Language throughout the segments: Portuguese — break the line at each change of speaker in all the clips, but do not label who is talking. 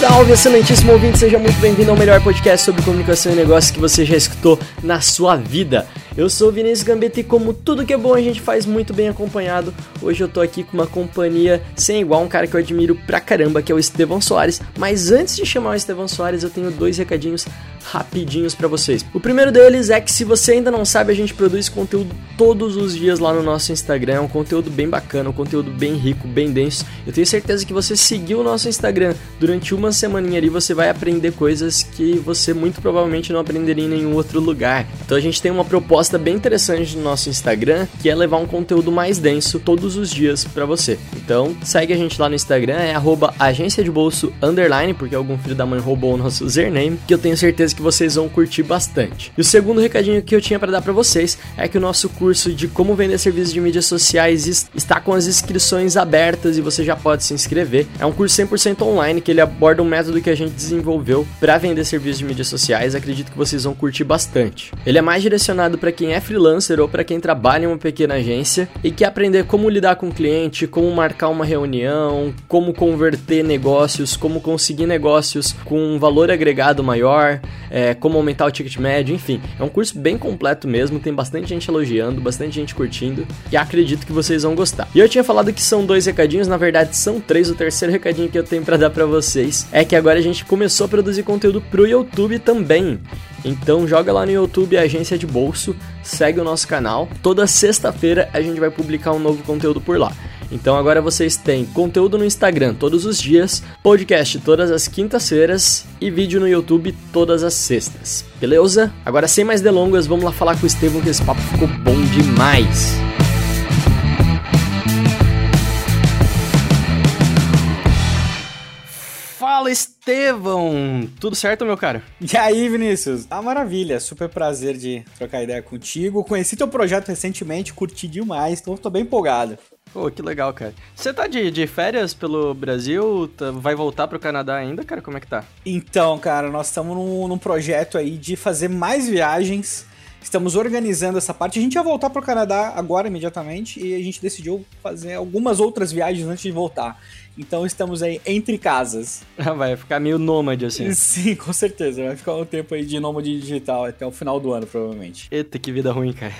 Salve, excelentíssimo ouvinte, seja muito bem-vindo ao melhor podcast sobre comunicação e negócios que você já escutou na sua vida. Eu sou o Vinícius Gambetta e como tudo que é bom a gente faz muito bem acompanhado, hoje eu tô aqui com uma companhia sem igual, um cara que eu admiro pra caramba, que é o Estevão Soares. Mas antes de chamar o Estevão Soares, eu tenho dois recadinhos rapidinhos para vocês. O primeiro deles é que se você ainda não sabe, a gente produz conteúdo todos os dias lá no nosso Instagram, é um conteúdo bem bacana, um conteúdo bem rico, bem denso. Eu tenho certeza que você seguiu o nosso Instagram durante uma semaninha ali, você vai aprender coisas que você muito provavelmente não aprenderia em nenhum outro lugar. Então a gente tem uma proposta bem interessante no nosso Instagram, que é levar um conteúdo mais denso todos os dias para você. Então segue a gente lá no Instagram, é agência de bolso underline, porque algum filho da mãe roubou o nosso username, que eu tenho certeza que vocês vão curtir bastante. E o segundo recadinho que eu tinha para dar para vocês é que o nosso curso de como vender serviços de mídias sociais está com as inscrições abertas e você já pode se inscrever. É um curso 100% online que ele aborda um método que a gente desenvolveu para vender serviços de mídias sociais. Acredito que vocês vão curtir bastante. Ele é mais direcionado para quem é freelancer ou para quem trabalha em uma pequena agência e quer aprender como lidar com o cliente, como marcar uma reunião, como converter negócios, como conseguir negócios com um valor agregado maior, é, como aumentar o ticket médio, enfim. É um curso bem completo mesmo, tem bastante gente elogiando, bastante gente curtindo e acredito que vocês vão gostar. E eu tinha falado que são dois recadinhos, na verdade são três. O terceiro recadinho que eu tenho para dar para vocês é que agora a gente começou a produzir conteúdo pro YouTube também. Então joga lá no YouTube Agência de Bolso, segue o nosso canal. Toda sexta-feira a gente vai publicar um novo conteúdo por lá. Então agora vocês têm conteúdo no Instagram todos os dias, podcast todas as quintas-feiras e vídeo no YouTube todas as sextas. Beleza? Agora sem mais delongas, vamos lá falar com o Estevão que esse papo ficou bom demais. Fala Estevão! Tudo certo, meu cara?
E aí, Vinícius? Tá maravilha, super prazer de trocar ideia contigo. Conheci teu projeto recentemente, curti demais, então tô bem empolgado.
Pô, que legal, cara. Você tá de, de férias pelo Brasil? Tá, vai voltar pro Canadá ainda, cara? Como é que tá?
Então, cara, nós estamos num, num projeto aí de fazer mais viagens Estamos organizando essa parte. A gente ia voltar para o Canadá agora, imediatamente, e a gente decidiu fazer algumas outras viagens antes de voltar. Então estamos aí entre casas.
Vai ficar meio nômade, assim.
Sim, com certeza. Vai ficar um tempo aí de nômade digital até o final do ano, provavelmente.
Eita, que vida ruim, cara.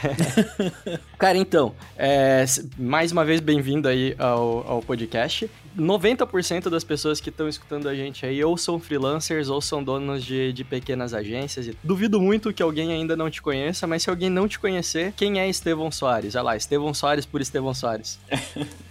cara, então, é, mais uma vez bem-vindo aí ao, ao podcast. 90% das pessoas que estão escutando a gente aí ou são freelancers ou são donos de, de pequenas agências. Duvido muito que alguém ainda não te conheça, mas se alguém não te conhecer, quem é Estevão Soares? Olha lá, Estevão Soares por Estevão Soares.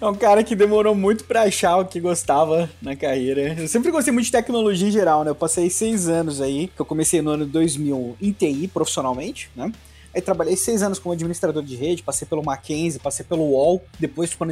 É um cara que demorou muito para achar o que gostava na carreira. Eu sempre gostei muito de tecnologia em geral, né? Eu passei seis anos aí, que eu comecei no ano 2000 em TI profissionalmente, né? Aí trabalhei seis anos como administrador de rede, passei pelo Mackenzie, passei pelo UOL, depois tipo,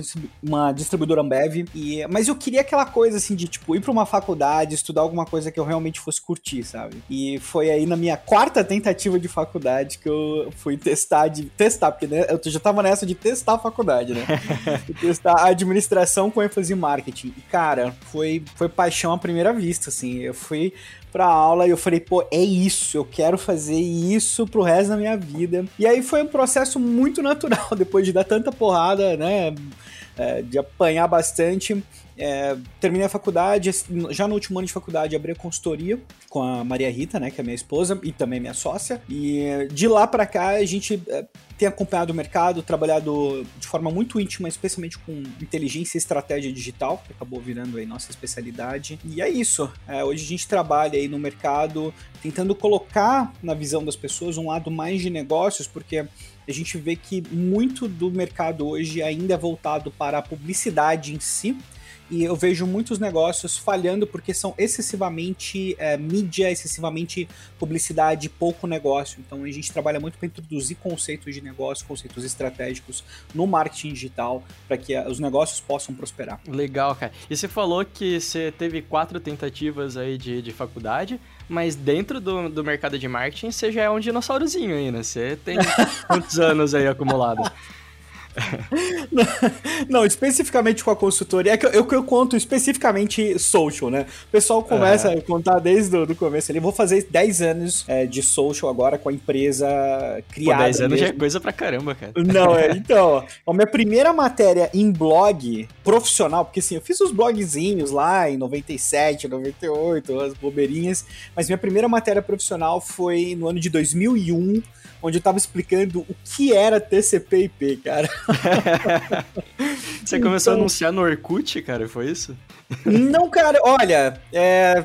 uma distribuidora Ambev. E, mas eu queria aquela coisa assim de tipo ir para uma faculdade, estudar alguma coisa que eu realmente fosse curtir, sabe? E foi aí na minha quarta tentativa de faculdade que eu fui testar de testar, porque né, eu já tava nessa de testar a faculdade, né? testar a administração com ênfase em marketing. E cara, foi foi paixão à primeira vista, assim. Eu fui pra aula e eu falei, pô, é isso, eu quero fazer isso pro resto da minha vida. E aí foi um processo muito natural, depois de dar tanta porrada, né? É, de apanhar bastante. É, terminei a faculdade, já no último ano de faculdade abri a consultoria com a Maria Rita, né, que é minha esposa e também minha sócia. E de lá para cá a gente é, tem acompanhado o mercado, trabalhado de forma muito íntima, especialmente com inteligência e estratégia digital, que acabou virando aí nossa especialidade. E é isso. É, hoje a gente trabalha aí no mercado tentando colocar na visão das pessoas um lado mais de negócios, porque a gente vê que muito do mercado hoje ainda é voltado para a publicidade em si e eu vejo muitos negócios falhando porque são excessivamente é, mídia, excessivamente publicidade, pouco negócio. Então a gente trabalha muito para introduzir conceitos de negócio, conceitos estratégicos no marketing digital para que os negócios possam prosperar.
Legal, cara. E você falou que você teve quatro tentativas aí de, de faculdade, mas dentro do, do mercado de marketing você já é um dinossaurozinho aí, né? Você tem quantos anos aí acumulado?
Não, especificamente com a consultoria, é que eu, eu, eu, conto especificamente social, né? O pessoal começa a contar desde o começo ali. Vou fazer 10 anos é, de social agora com a empresa criada. Pô,
10 anos mesmo. já é coisa pra caramba, cara.
Não, é. Então, ó, a minha primeira matéria em blog profissional, porque assim, eu fiz os blogzinhos lá em 97, 98, as bobeirinhas, mas minha primeira matéria profissional foi no ano de 2001 onde eu tava explicando o que era TCP/IP, cara.
Você começou então... a anunciar no Orkut, cara, foi isso?
Não, cara, olha, é,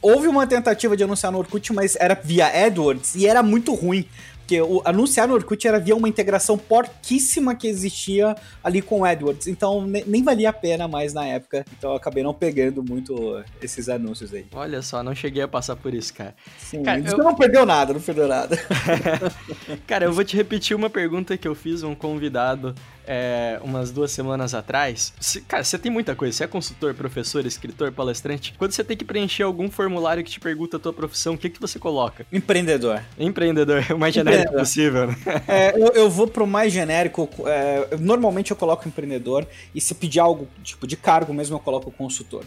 houve uma tentativa de anunciar no Orkut, mas era via AdWords e era muito ruim. Porque o, anunciar no Orkut era via uma integração porquíssima que existia ali com o AdWords. Então ne, nem valia a pena mais na época. Então eu acabei não pegando muito esses anúncios aí.
Olha só, não cheguei a passar por isso, cara.
Sim, cara, eu... não perdeu nada, não perdeu nada.
cara, eu vou te repetir uma pergunta que eu fiz um convidado é, umas duas semanas atrás. Se, cara, você tem muita coisa. Você é consultor, professor, escritor, palestrante. Quando você tem que preencher algum formulário que te pergunta a tua profissão, o que, que você coloca?
Empreendedor.
Empreendedor, o mais genérico possível. Né?
É, eu, eu, vou pro mais genérico. É, normalmente eu coloco empreendedor. E se pedir algo tipo de cargo mesmo, eu coloco consultor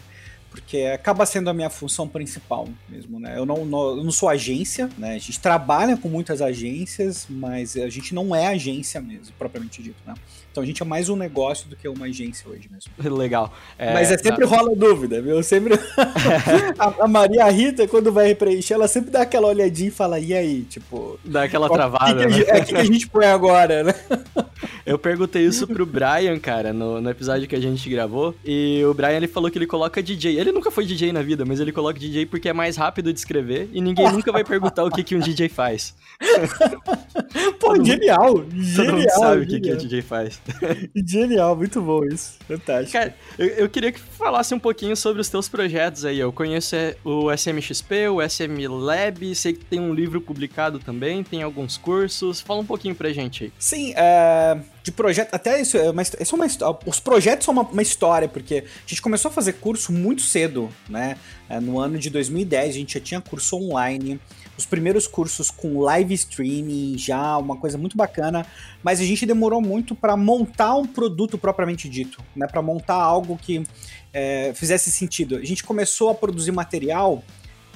porque acaba sendo a minha função principal mesmo, né? Eu não, não, eu não sou agência, né? A gente trabalha com muitas agências, mas a gente não é agência mesmo, propriamente dito, né? Então a gente é mais um negócio do que uma agência hoje mesmo.
Legal.
É, Mas é sempre rola dúvida, viu? Sempre. a, a, Maria Rita, quando vai preencher, ela sempre dá aquela olhadinha e fala, e aí? Tipo.
Dá aquela travada.
O que, que, né? é, que, que a gente põe agora, né?
Eu perguntei isso pro Brian, cara, no, no episódio que a gente gravou. E o Brian ele falou que ele coloca DJ. Ele nunca foi DJ na vida, mas ele coloca DJ porque é mais rápido de escrever e ninguém nunca vai perguntar o que, que um DJ faz.
Pô, todo genial! Mundo, genial!
Todo mundo sabe o que, que o DJ faz.
Genial, muito bom isso. Fantástico.
Cara, eu, eu, queria que falasse um pouquinho sobre os teus projetos aí. Eu conheço é, o SMXP, o SM Lab, sei que tem um livro publicado também, tem alguns cursos. Fala um pouquinho pra gente aí.
Sim, é, de projeto, até isso, é uma, isso é uma Os projetos são uma, uma, história, porque a gente começou a fazer curso muito cedo, né? É, no ano de 2010 a gente já tinha curso online os primeiros cursos com live streaming, já uma coisa muito bacana, mas a gente demorou muito para montar um produto propriamente dito, né? Para montar algo que é, fizesse sentido. A gente começou a produzir material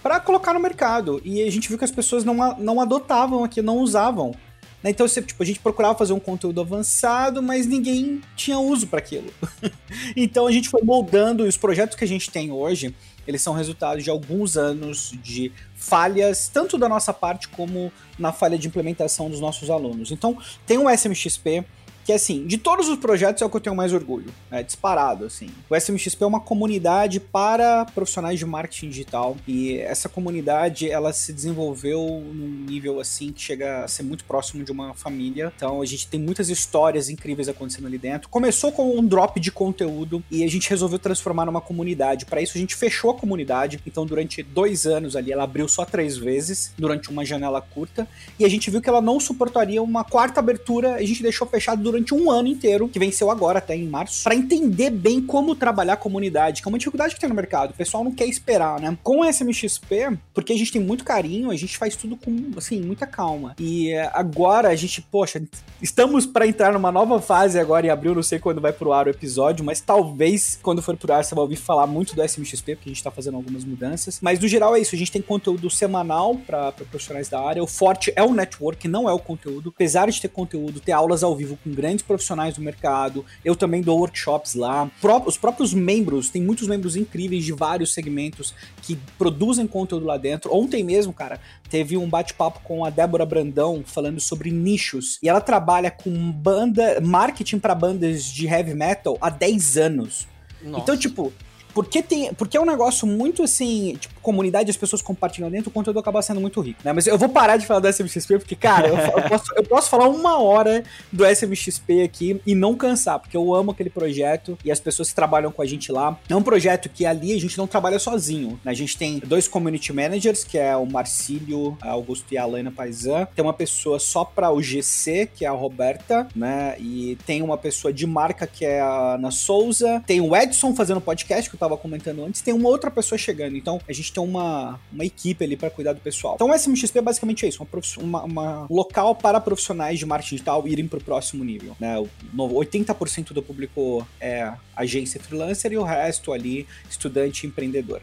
para colocar no mercado e a gente viu que as pessoas não, não adotavam aqui, não usavam. Né? Então, tipo, a gente procurava fazer um conteúdo avançado, mas ninguém tinha uso para aquilo. então, a gente foi moldando os projetos que a gente tem hoje eles são resultados de alguns anos de falhas, tanto da nossa parte como na falha de implementação dos nossos alunos. Então, tem o SMXP, que assim, de todos os projetos é o que eu tenho mais orgulho, é disparado, assim. O SMXP é uma comunidade para profissionais de marketing digital. E essa comunidade, ela se desenvolveu num nível, assim, que chega a ser muito próximo de uma família, então a gente tem muitas histórias incríveis acontecendo ali dentro. Começou com um drop de conteúdo e a gente resolveu transformar numa comunidade, para isso a gente fechou a comunidade, então durante dois anos ali, ela abriu só três vezes, durante uma janela curta, e a gente viu que ela não suportaria uma quarta abertura, a gente deixou fechado durante um ano inteiro, que venceu agora, até em março, para entender bem como trabalhar a comunidade, que é uma dificuldade que tem no mercado. O pessoal não quer esperar, né? Com o SMXP, porque a gente tem muito carinho, a gente faz tudo com, assim, muita calma. E agora a gente, poxa, estamos para entrar numa nova fase agora em abril, não sei quando vai pro ar o episódio, mas talvez quando for pro ar você vai ouvir falar muito do SMXP, porque a gente tá fazendo algumas mudanças. Mas no geral é isso, a gente tem conteúdo semanal para profissionais da área. O forte é o network, não é o conteúdo. Apesar de ter conteúdo, ter aulas ao vivo com grandes profissionais do mercado. Eu também dou workshops lá. Os próprios membros, tem muitos membros incríveis de vários segmentos que produzem conteúdo lá dentro. Ontem mesmo, cara, teve um bate-papo com a Débora Brandão falando sobre nichos. E ela trabalha com banda, marketing para bandas de heavy metal há 10 anos. Nossa. Então, tipo, porque tem, porque é um negócio muito assim, tipo, comunidade, as pessoas compartilham dentro, o conteúdo acaba sendo muito rico, né? Mas eu vou parar de falar do SMXP, porque, cara, eu, eu posso, eu posso falar uma hora do SMXP aqui e não cansar, porque eu amo aquele projeto e as pessoas que trabalham com a gente lá. É um projeto que ali a gente não trabalha sozinho, né? A gente tem dois community managers, que é o Marcílio Augusto e a Alana Paisan. Tem uma pessoa só para o GC, que é a Roberta, né? E tem uma pessoa de marca, que é a Ana Souza. Tem o Edson fazendo podcast, que eu tava comentando antes. Tem uma outra pessoa chegando. Então, a gente tem uma, uma equipe ali para cuidar do pessoal. Então, o SMXP é basicamente isso. Uma, uma, local para profissionais de marketing digital irem pro próximo nível, né? 80% do público é agência freelancer e o resto ali estudante empreendedor.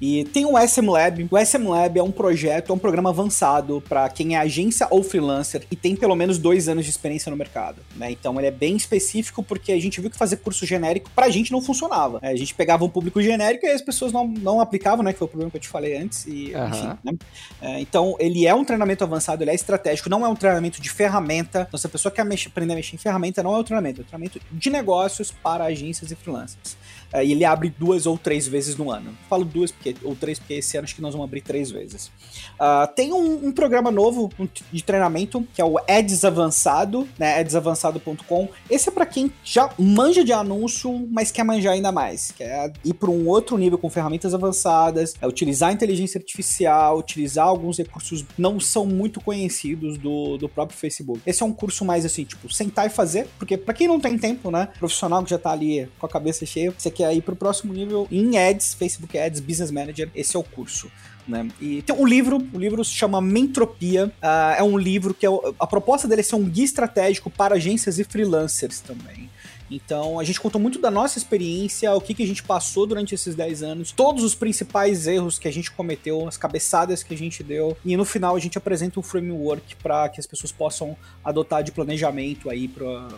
E tem o SM Lab. O SM Lab é um projeto, é um programa avançado para quem é agência ou freelancer e tem pelo menos dois anos de experiência no mercado. Né? Então ele é bem específico porque a gente viu que fazer curso genérico pra gente não funcionava. É, a gente pegava um público genérico e as pessoas não, não aplicavam, né? Que foi o problema que eu te falei antes. E, uhum. enfim, né? é, então ele é um treinamento avançado, ele é estratégico, não é um treinamento de ferramenta. Então se a pessoa quer mexer, aprender a mexer em ferramenta, não é um treinamento, é um treinamento de negócios para agências e freelancers. É, e ele abre duas ou três vezes no ano. Falo duas porque, ou três, porque esse ano acho que nós vamos abrir três vezes. Uh, tem um, um, programa novo de treinamento, que é o Eds Avançado, né? edsavançado.com. Esse é para quem já manja de anúncio, mas quer manjar ainda mais. Quer ir para um outro nível com ferramentas avançadas, é utilizar a inteligência artificial, utilizar alguns recursos não são muito conhecidos do, do próprio Facebook. Esse é um curso mais assim, tipo, sentar e fazer, porque para quem não tem tempo, né? Profissional que já tá ali com a cabeça cheia, você quer ir pro próximo nível em Ads, Facebook Ads, Business Manager, esse é o curso. Né? E tem um livro, o livro se chama Mentropia. Uh, é um livro que é, a proposta dele é ser um guia estratégico para agências e freelancers também. Então, a gente contou muito da nossa experiência, o que, que a gente passou durante esses 10 anos, todos os principais erros que a gente cometeu, as cabeçadas que a gente deu, e no final a gente apresenta um framework para que as pessoas possam adotar de planejamento aí para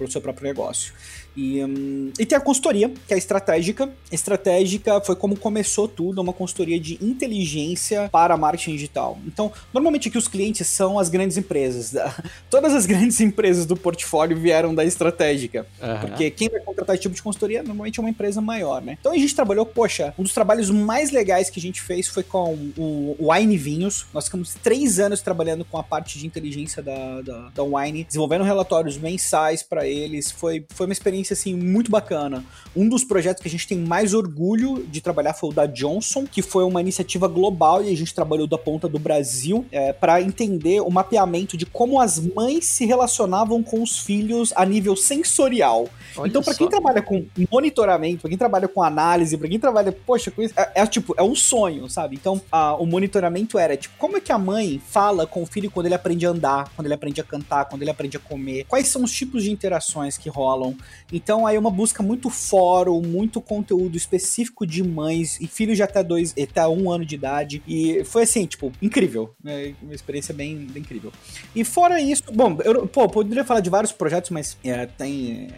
o seu próprio negócio. E, um, e tem a consultoria, que é estratégica. Estratégica foi como começou tudo, uma consultoria de inteligência para marketing digital. Então, normalmente aqui os clientes são as grandes empresas. Todas as grandes empresas do portfólio vieram da estratégica. Uhum. Porque quem vai contratar esse tipo de consultoria normalmente é uma empresa maior, né? Então a gente trabalhou, poxa, um dos trabalhos mais legais que a gente fez foi com o, o Wine Vinhos. Nós ficamos três anos trabalhando com a parte de inteligência da, da, da Wine, desenvolvendo relatórios mensais para eles. Foi, foi uma experiência, assim, muito bacana. Um dos projetos que a gente tem mais orgulho de trabalhar foi o da Johnson, que foi uma iniciativa global e a gente trabalhou da ponta do Brasil é, para entender o mapeamento de como as mães se relacionavam com os filhos a nível sensorial Olha então, para quem trabalha com monitoramento, para quem trabalha com análise, para quem trabalha, poxa, com isso, é, é, tipo, é um sonho, sabe? Então, a, o monitoramento era, tipo, como é que a mãe fala com o filho quando ele aprende a andar, quando ele aprende a cantar, quando ele aprende a comer? Quais são os tipos de interações que rolam? Então, aí é uma busca muito fórum, muito conteúdo específico de mães e filhos de até dois, até um ano de idade. E foi assim, tipo, incrível. Né? Uma experiência bem, bem incrível. E fora isso, bom, eu pô, poderia falar de vários projetos, mas é, tem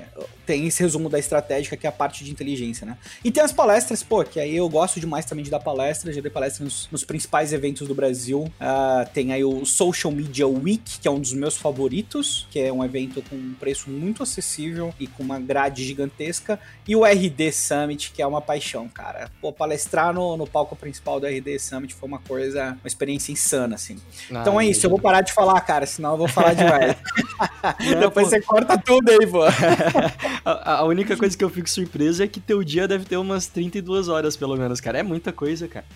tem esse resumo da estratégica, que é a parte de inteligência, né? E tem as palestras, pô, que aí eu gosto demais também de dar palestras, já dei palestras nos, nos principais eventos do Brasil. Uh, tem aí o Social Media Week, que é um dos meus favoritos, que é um evento com um preço muito acessível e com uma grade gigantesca. E o RD Summit, que é uma paixão, cara. Pô, palestrar no, no palco principal do RD Summit foi uma coisa, uma experiência insana, assim. Então é isso, eu vou parar de falar, cara, senão eu vou falar demais. Depois pô. você corta tudo aí, pô.
a, a, única coisa que eu fico surpreso é que teu dia deve ter umas 32 horas, pelo menos, cara. É muita coisa, cara.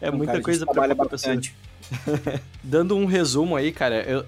é muita cara, coisa pra bastante. Dando um resumo aí, cara, eu,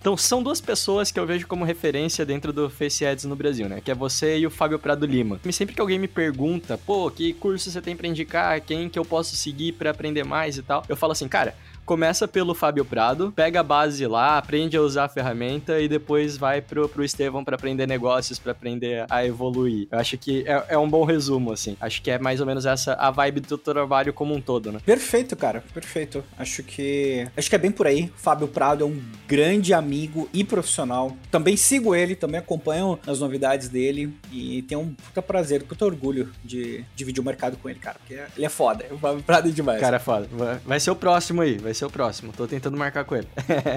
então, são duas pessoas que eu vejo como referência dentro do Face Ads no Brasil, né? Que é você e o Fábio Prado Lima. E sempre que alguém me pergunta, pô, que curso você tem para indicar, quem que eu posso seguir para aprender mais e tal, eu falo assim, cara, começa pelo Fábio Prado, pega a base lá, aprende a usar a ferramenta e depois vai pro, pro Estevão para aprender negócios, para aprender a evoluir. Eu acho que é, é, um bom resumo, assim. Acho que é mais ou menos essa a vibe do trabalho como um todo, né?
Perfeito, cara, perfeito. Acho que acho que é bem por aí. Fábio Prado é um grande amigo e profissional. Também sigo ele, também acompanho as novidades dele e tenho um puta prazer, puta orgulho de dividir o mercado com ele, cara, porque ele é foda. O Fábio Prado é demais.
Cara, é foda. Vai ser o próximo aí, vai vai ser o próximo. Tô tentando marcar com ele.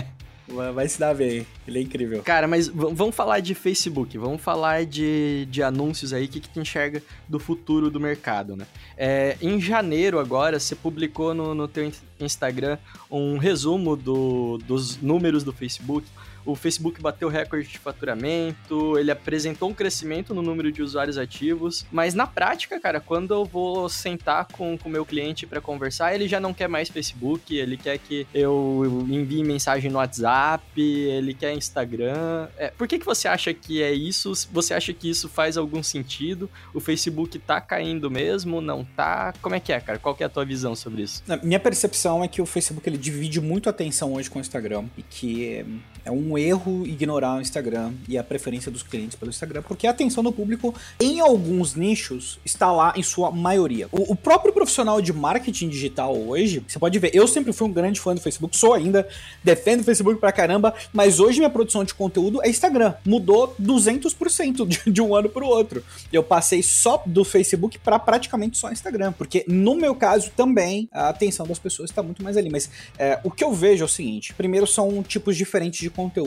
vai, se dar bem. Ele é incrível.
Cara, mas vamos falar de Facebook, vamos falar de, de anúncios aí, o que, que tu enxerga do futuro do mercado, né? É, em janeiro agora, você publicou no, no teu in- Instagram um resumo do- dos números do Facebook. O Facebook bateu recorde de faturamento, ele apresentou um crescimento no número de usuários ativos, mas na prática, cara, quando eu vou sentar com o meu cliente para conversar, ele já não quer mais Facebook, ele quer que eu envie mensagem no WhatsApp, ele quer Instagram. É, por que, que você acha que é isso? Você acha que isso faz algum sentido? O Facebook tá caindo mesmo? Não tá? Como é que é, cara? Qual que é a tua visão sobre isso?
Minha percepção é que o Facebook ele divide muito a atenção hoje com o Instagram e que é um erro ignorar o Instagram e a preferência dos clientes pelo Instagram, porque a atenção do público em alguns nichos está lá em sua maioria. O, o próprio profissional de marketing digital hoje, você pode ver, eu sempre fui um grande fã do Facebook, sou ainda, defendo o Facebook pra caramba, mas hoje minha produção de conteúdo é Instagram. Mudou 200% de, de um ano pro outro. Eu passei só do Facebook para praticamente só Instagram, porque no meu caso também a atenção das pessoas está muito mais ali. Mas é, o que eu vejo é o seguinte: primeiro são tipos diferentes de conteúdo,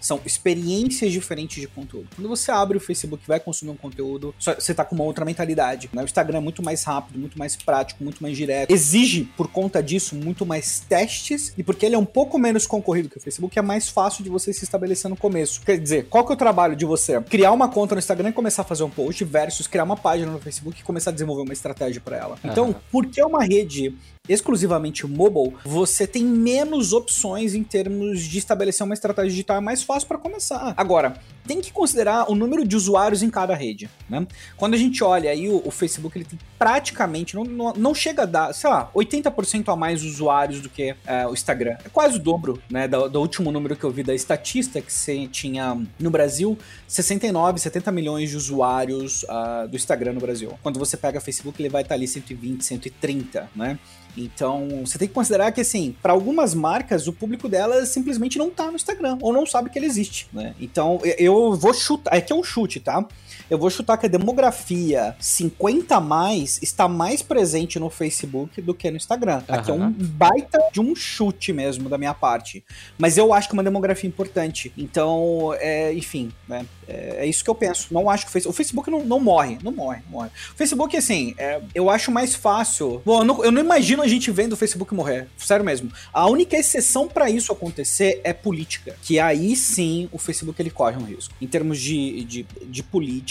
são experiências diferentes de conteúdo. Quando você abre o Facebook e vai consumir um conteúdo, você tá com uma outra mentalidade. Né? O Instagram é muito mais rápido, muito mais prático, muito mais direto. Exige, por conta disso, muito mais testes, e porque ele é um pouco menos concorrido que o Facebook, é mais fácil de você se estabelecer no começo. Quer dizer, qual que é o trabalho de você? Criar uma conta no Instagram e começar a fazer um post versus criar uma página no Facebook e começar a desenvolver uma estratégia para ela. Então,
Aham.
porque é uma rede exclusivamente mobile, você tem menos opções em termos de estabelecer uma estratégia digital, é mais fácil para começar. Agora, tem que considerar o número de usuários em cada rede, né? Quando a gente olha aí o, o Facebook, ele tem praticamente, não, não, não chega a dar, sei lá, 80% a mais usuários do que é, o Instagram. É quase o dobro, né, do, do último número que eu vi da Statista, que você tinha no Brasil 69, 70 milhões de usuários ah, do Instagram no Brasil. Quando você pega Facebook, ele vai estar ali 120, 130, né? Então, você tem que considerar que, assim, para algumas marcas, o público delas simplesmente não tá no Instagram, ou não sabe que ele existe, né? Então, eu- vou chutar, aqui é um chute, tá? Eu vou chutar que a demografia 50 a mais está mais presente no Facebook do que no Instagram. Aqui é um baita de um chute mesmo da minha parte. Mas eu acho que é uma demografia importante. Então, é, enfim, né? É, é isso que eu penso. Não acho que o Facebook. O Facebook não, não morre, não morre, não morre. O Facebook, assim, é, eu acho mais fácil. Bom, eu não, eu não imagino a gente vendo o Facebook morrer. Sério mesmo. A única exceção pra isso acontecer é política. Que aí sim o Facebook ele corre um risco. Em termos de, de, de política,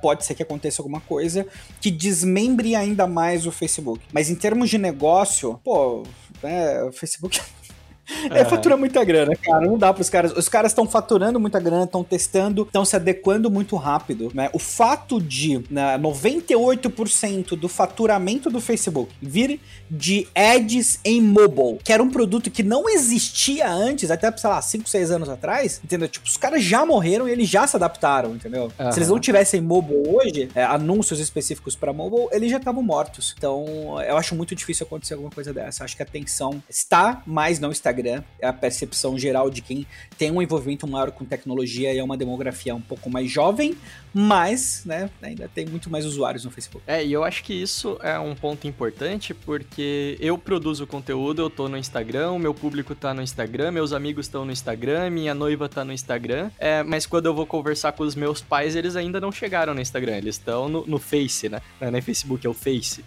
pode ser que aconteça alguma coisa que desmembre ainda mais o Facebook. Mas em termos de negócio, pô, né, o Facebook. É, fatura muita grana, cara. Não dá pros caras. Os caras estão faturando muita grana, estão testando, estão se adequando muito rápido, né? O fato de né, 98% do faturamento do Facebook vir de ads em mobile, que era um produto que não existia antes, até, sei lá, 5, 6 anos atrás, entendeu? Tipo, os caras já morreram e eles já se adaptaram, entendeu?
Aham.
Se eles não tivessem mobile hoje, é, anúncios específicos para mobile, eles já estavam mortos. Então, eu acho muito difícil acontecer alguma coisa dessa. Acho que a atenção está mais no Instagram, é a percepção geral de quem tem um envolvimento maior com tecnologia e é uma demografia um pouco mais jovem, mas, né, ainda tem muito mais usuários no Facebook.
É, e eu acho que isso é um ponto importante porque eu produzo conteúdo, eu tô no Instagram, o meu público tá no Instagram, meus amigos estão no Instagram, minha noiva tá no Instagram, é, mas quando eu vou conversar com os meus pais, eles ainda não chegaram no Instagram, eles estão no, no Face, né? Não é nem Facebook, é o Face.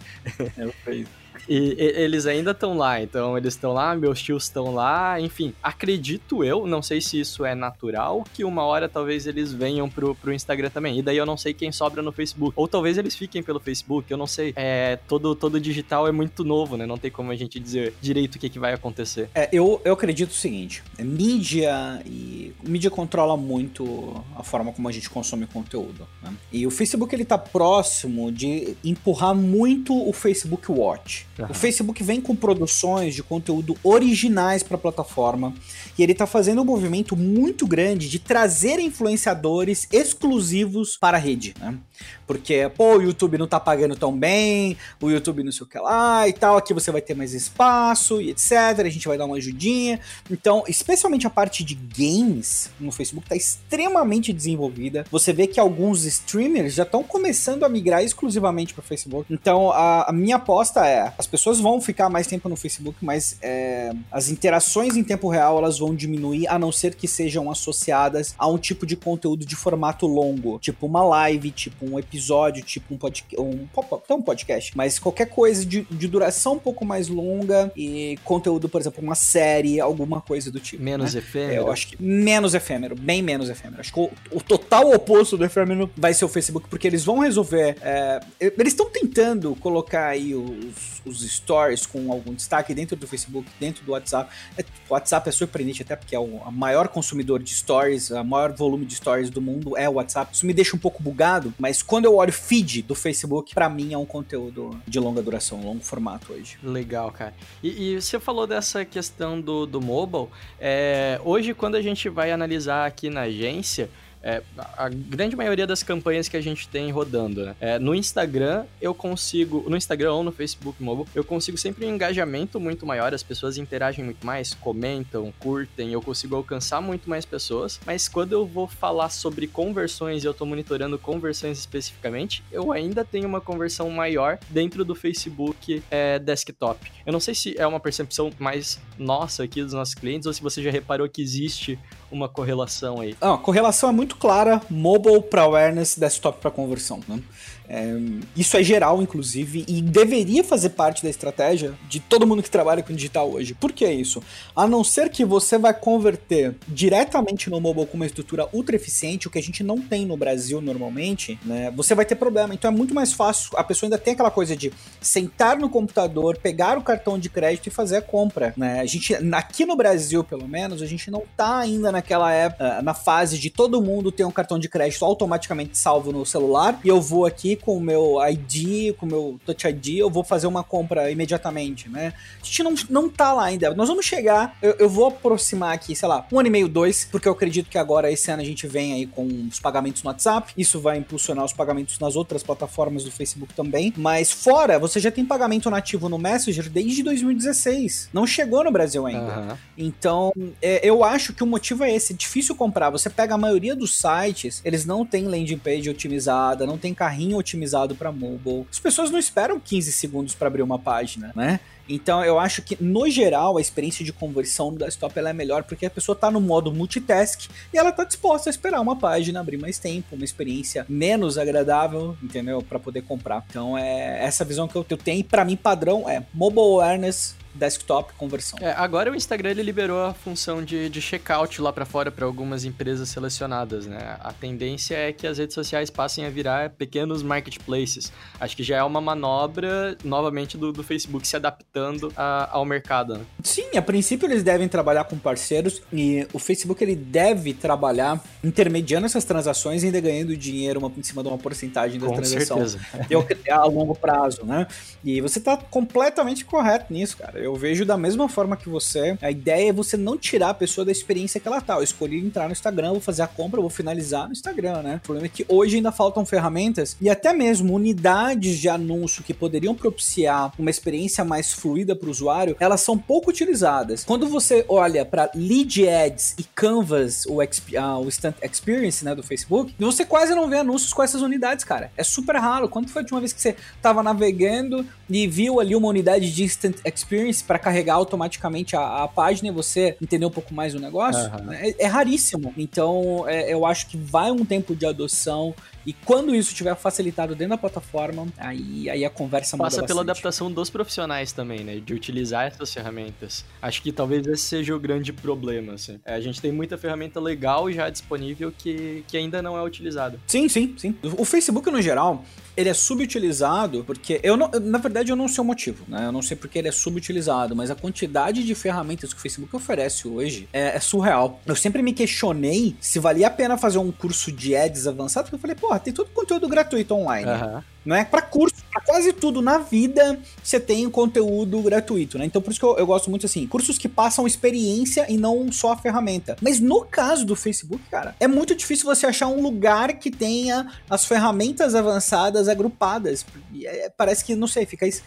Eu fiz.
E, e- eles ainda estão lá, então eles estão lá, meus tios estão lá, enfim. Acredito eu, não sei se isso é natural, que uma hora talvez eles venham pro, pro Instagram também. E daí eu não sei quem sobra no Facebook. Ou talvez eles fiquem pelo Facebook, eu não sei. É, todo, todo digital é muito novo, né? Não tem como a gente dizer direito o que, que vai acontecer.
É, eu, eu acredito o seguinte: é, mídia e mídia controla muito a forma como a gente consome conteúdo. né? E o Facebook ele tá próximo de empurrar muito o Facebook Watch.
Aham.
O Facebook vem com produções de conteúdo originais para a plataforma e ele tá fazendo um movimento muito grande de trazer influenciadores exclusivos para a rede, né? Porque, pô, o YouTube não tá pagando tão bem, o YouTube não sei o que lá e tal, aqui você vai ter mais espaço e etc, a gente vai dar uma ajudinha. Então, especialmente a parte de games no Facebook tá extremamente desenvolvida. Você vê que alguns streamers já estão começando a migrar exclusivamente para Facebook. Então, a, a minha aposta é, as pessoas vão ficar mais tempo no Facebook, mas é, as interações em tempo real elas vão diminuir, a não ser que sejam associadas a um tipo de conteúdo de formato longo, tipo uma live, tipo um episódio, tipo um podcast, um, um podcast, mas qualquer coisa de, de duração um pouco mais longa e conteúdo, por exemplo, uma série, alguma coisa do tipo.
Menos
né?
efêmero.
Eu acho que menos efêmero, bem menos efêmero. Acho que o, o total oposto do efêmero vai ser o Facebook, porque eles vão resolver. É, eles estão tentando colocar aí os, os stories com algum destaque dentro do Facebook, dentro do WhatsApp. É, o WhatsApp é surpreendente, até porque é o maior consumidor de stories, o maior volume de stories do mundo é o WhatsApp. Isso me deixa um pouco bugado, mas quando eu olho feed do Facebook, para mim é um conteúdo de longa duração, longo formato hoje.
Legal, cara. E, e você falou dessa questão do, do mobile. É, hoje, quando a gente vai analisar aqui na agência, é, a grande maioria das campanhas que a gente tem rodando, né? É, no Instagram, eu consigo. No Instagram ou no Facebook Mobile, eu consigo sempre um engajamento muito maior, as pessoas interagem muito mais, comentam, curtem, eu consigo alcançar muito mais pessoas. Mas quando eu vou falar sobre conversões e eu tô monitorando conversões especificamente, eu ainda tenho uma conversão maior dentro do Facebook é, desktop. Eu não sei se é uma percepção mais nossa aqui dos nossos clientes ou se você já reparou que existe uma correlação aí.
Ah, a correlação é muito clara, mobile para awareness, desktop para conversão. Né? É, isso é geral, inclusive, e deveria fazer parte da estratégia de todo mundo que trabalha com digital hoje. Por que isso? A não ser que você vai converter diretamente no mobile com uma estrutura ultra eficiente, o que a gente não tem no Brasil normalmente, né? Você vai ter problema. Então é muito mais fácil. A pessoa ainda tem aquela coisa de sentar no computador, pegar o cartão de crédito e fazer a compra. Né? A gente, aqui no Brasil, pelo menos, a gente não tá ainda naquela época, na fase de todo mundo ter um cartão de crédito automaticamente salvo no celular e eu vou aqui com o meu ID, com o meu Touch ID, eu vou fazer uma compra imediatamente, né? A gente não, não tá lá ainda. Nós vamos chegar, eu, eu vou aproximar aqui, sei lá, um ano e meio, dois, porque eu acredito que agora, esse ano, a gente vem aí com os pagamentos no WhatsApp, isso vai impulsionar os pagamentos nas outras plataformas do Facebook também, mas fora, você já tem pagamento nativo no Messenger desde 2016. Não chegou no Brasil ainda.
Aham.
Então, é, eu acho que o motivo é esse, difícil comprar. Você pega a maioria dos sites, eles não têm landing page otimizada, não tem carrinho otimizado para mobile. As pessoas não esperam 15 segundos para abrir uma página, né? Então eu acho que, no geral, a experiência de conversão no desktop ela é melhor porque a pessoa está no modo multitask e ela está disposta a esperar uma página abrir mais tempo, uma experiência menos agradável, entendeu? Para poder comprar. Então é essa visão que eu, tenho. Para mim, padrão é mobile awareness, desktop, conversão.
É, agora o Instagram ele liberou a função de, de checkout lá para fora para algumas empresas selecionadas, né? A tendência é que as redes sociais passem a virar pequenos marketplaces. Acho que já é uma manobra, novamente, do, do Facebook se adaptando a- ao mercado. Né?
Sim, a princípio eles devem trabalhar com parceiros e o Facebook ele deve trabalhar intermediando essas transações e ainda ganhando dinheiro uma, em cima de uma porcentagem da
Com
transação.
certeza.
Eu, a longo prazo, né? E você tá completamente correto nisso, cara. Eu vejo da mesma forma que você. A ideia é você não tirar a pessoa da experiência que ela tá. Eu escolhi entrar no Instagram, vou fazer a compra, vou finalizar no Instagram, né? O problema é que hoje ainda faltam ferramentas e até mesmo unidades de anúncio que poderiam propiciar uma experiência mais fluida para o usuário, elas são pouco utilizadas. Quando você olha para lead ads e canvas, o, exp, ah, o instant experience, né, do Facebook, você quase não vê anúncios com essas unidades, cara. É super raro. Quando foi a última vez que você tava navegando e viu ali uma unidade de instant experience para carregar automaticamente a, a página e você entender um pouco mais o negócio?
Aham.
É, é raríssimo. Então, é, eu acho que vai um tempo de adoção e quando isso tiver facilitado dentro da plataforma, aí, aí a conversa muda
Passa pela adaptação dos profissionais também, né? De utilizar essas ferramentas. Acho que talvez esse seja o grande problema, assim. É, a gente tem muita ferramenta legal já disponível que, que ainda não é utilizada.
Sim, sim, sim. O Facebook, no geral, ele é subutilizado porque eu não, na verdade eu não sei o motivo, né? Eu não sei porque ele é subutilizado, mas a quantidade de ferramentas que o Facebook oferece hoje é, é surreal. Eu sempre me questionei se valia a pena fazer um curso de ads avançado, porque eu falei, porra, tem todo conteúdo gratuito online.
Aham.
Não é para curso, quase tudo na vida você tem conteúdo gratuito, né? Então por isso que eu, eu gosto muito assim, cursos que passam experiência e não só a ferramenta. Mas no caso do Facebook, cara, é muito difícil você achar um lugar que tenha as ferramentas avançadas agrupadas. É- parece que, não sei, fica es-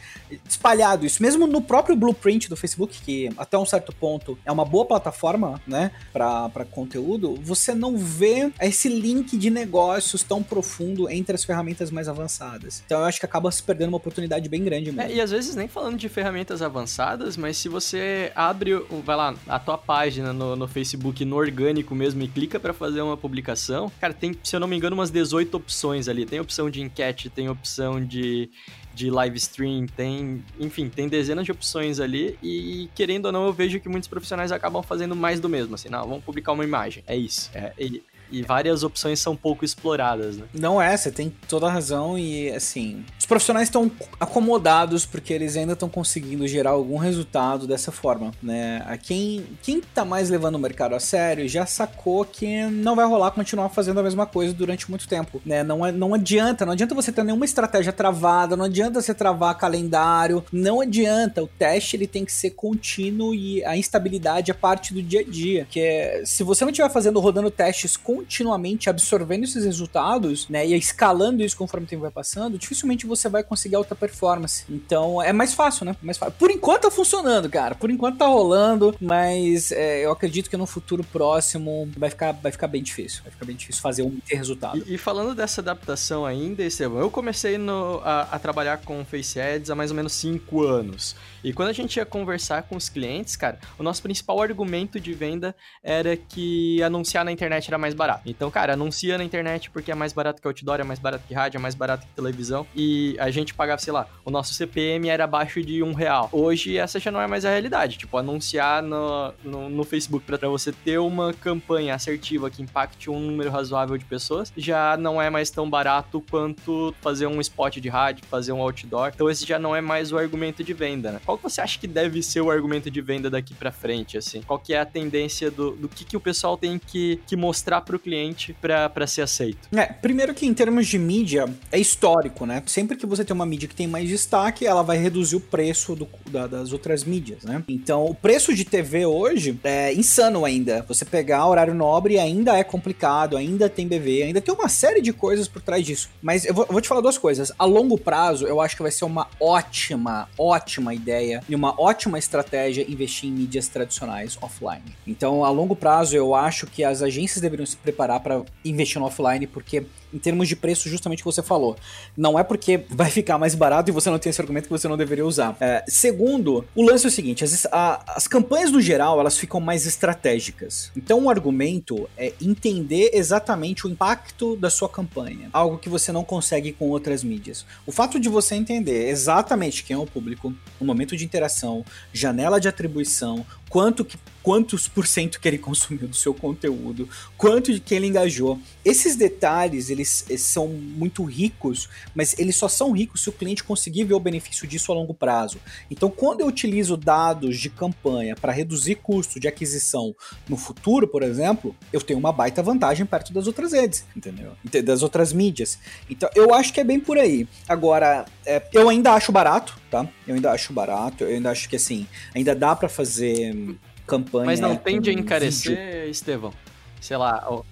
espalhado isso. Mesmo no próprio blueprint do Facebook, que até um certo ponto é uma boa plataforma, né, para conteúdo, você não vê esse link de negócios tão profundo entre as ferramentas mais avançadas. Então eu acho que acaba se perdendo uma oportunidade bem grande mesmo.
É, e às vezes nem falando de ferramentas avançadas, mas se você abre, vai lá, a tua página no, no Facebook no orgânico mesmo e clica pra fazer uma publicação, cara, tem, se eu não me engano, umas 18 opções ali. Tem opção de enquete, tem opção de, de live stream, tem, enfim, tem dezenas de opções ali e querendo ou não, eu vejo que muitos profissionais acabam fazendo mais do mesmo, assim, não, vamos publicar uma imagem, é isso. É, e, e várias opções são pouco exploradas, né?
Não é, você tem toda a razão e assim, os profissionais estão acomodados porque eles ainda estão conseguindo gerar algum resultado dessa forma, né? A Quem, quem tá mais levando o mercado a sério já sacou que não vai rolar continuar fazendo a mesma coisa durante muito tempo, né? Não, é- não adianta, não adianta você ter nenhuma estratégia travada, não adianta você travar calendário, não adianta, o teste ele tem que ser contínuo e a instabilidade é parte do dia a dia, que é, se você não estiver fazendo, rodando testes continuamente, absorvendo esses resultados, né, e escalando isso conforme o tempo vai passando, dificilmente você vai conseguir alta performance. Então, é mais fácil, né? Mais fácil. Por enquanto tá funcionando, cara. Por enquanto tá rolando, mas é, eu acredito que no futuro próximo vai ficar, vai ficar bem difícil. Vai ficar bem difícil fazer um ter resultado.
E, e falando dessa adaptação ainda, Estevam, eu comecei no- a, a trabalhar com Face Ads há mais ou menos 5 anos. E quando a gente ia conversar com os clientes, cara, o nosso principal argumento de venda era que anunciar na internet era mais barato. Então, cara, anuncia na internet porque é mais barato que outdoor, é mais barato que rádio, é mais barato que televisão. E a gente pagava, sei lá, o nosso CPM era abaixo de um real. Hoje, essa já não é mais a realidade. Tipo, anunciar no, no, no Facebook pra você ter uma campanha assertiva que impacte um número razoável de pessoas, já não é mais tão barato quanto fazer um spot de rádio, fazer um outdoor. Então, esse já não é mais o argumento de venda, né? Qual que você acha que deve ser o argumento de venda daqui pra frente, assim? Qual que é a tendência do, do que, que o pessoal tem que, que mostrar pro cliente pra, pra ser aceito?
É, primeiro que em termos de mídia, é histórico, né? Sempre que você tem uma mídia que tem mais destaque, ela vai reduzir o preço do- da- das outras mídias, né? Então, o preço de TV hoje é insano ainda. Você pegar horário nobre ainda é complicado, ainda tem BV, ainda tem uma série de coisas por trás disso. Mas eu vou, eu vou te falar duas coisas. A longo prazo, eu acho que vai ser uma ótima, ótima ideia e uma ótima estratégia investir em mídias tradicionais offline. Então, a longo prazo, eu acho que as agências deveriam se preparar para investir no offline, porque em termos de preço, justamente o que você falou. Não é porque vai ficar mais barato e você não tem esse argumento que você não deveria usar. É, segundo, o lance é o seguinte: as, a- as campanhas no geral elas ficam mais estratégicas. Então o argumento é entender exatamente o impacto da sua campanha, algo que você não consegue com outras mídias. O fato de você entender exatamente quem é o público, o momento de interação, janela de atribuição, quanto que, quantos por cento que ele consumiu do seu conteúdo, quanto de que ele engajou. Esses detalhes, eles, eles são muito ricos, mas eles só são ricos se o cliente conseguir ver o benefício disso a longo prazo. Então, quando eu utilizo dados de campanha para reduzir custo de aquisição no futuro, por exemplo, eu tenho uma baita vantagem perto das outras redes, entendeu? Ente- Das outras mídias. Então, eu acho que é bem por aí. Agora, é, eu ainda acho barato, tá? Eu ainda acho barato, eu ainda acho que assim, ainda dá para fazer campanha.
Mas não tende a
vídeo.
encarecer, Estevão? Sei lá. o-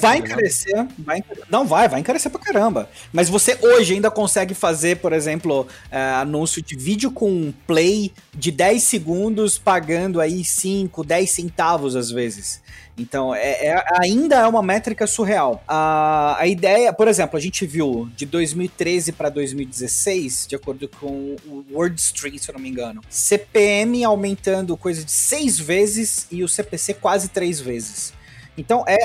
Vai encarecer, vai encar- não vai, vai encarecer pra caramba. Mas você hoje ainda consegue fazer, por exemplo, é, anúncio de vídeo com play de 10 segundos, pagando aí 5, 10 centavos às vezes. Então, é, é- ainda é uma métrica surreal. A, a ideia, por exemplo, a gente viu de 2013 para 2016, de acordo com o WordStream, se eu não me engano, CPM aumentando coisa de 6 vezes e o CPC quase 3 vezes. Então é,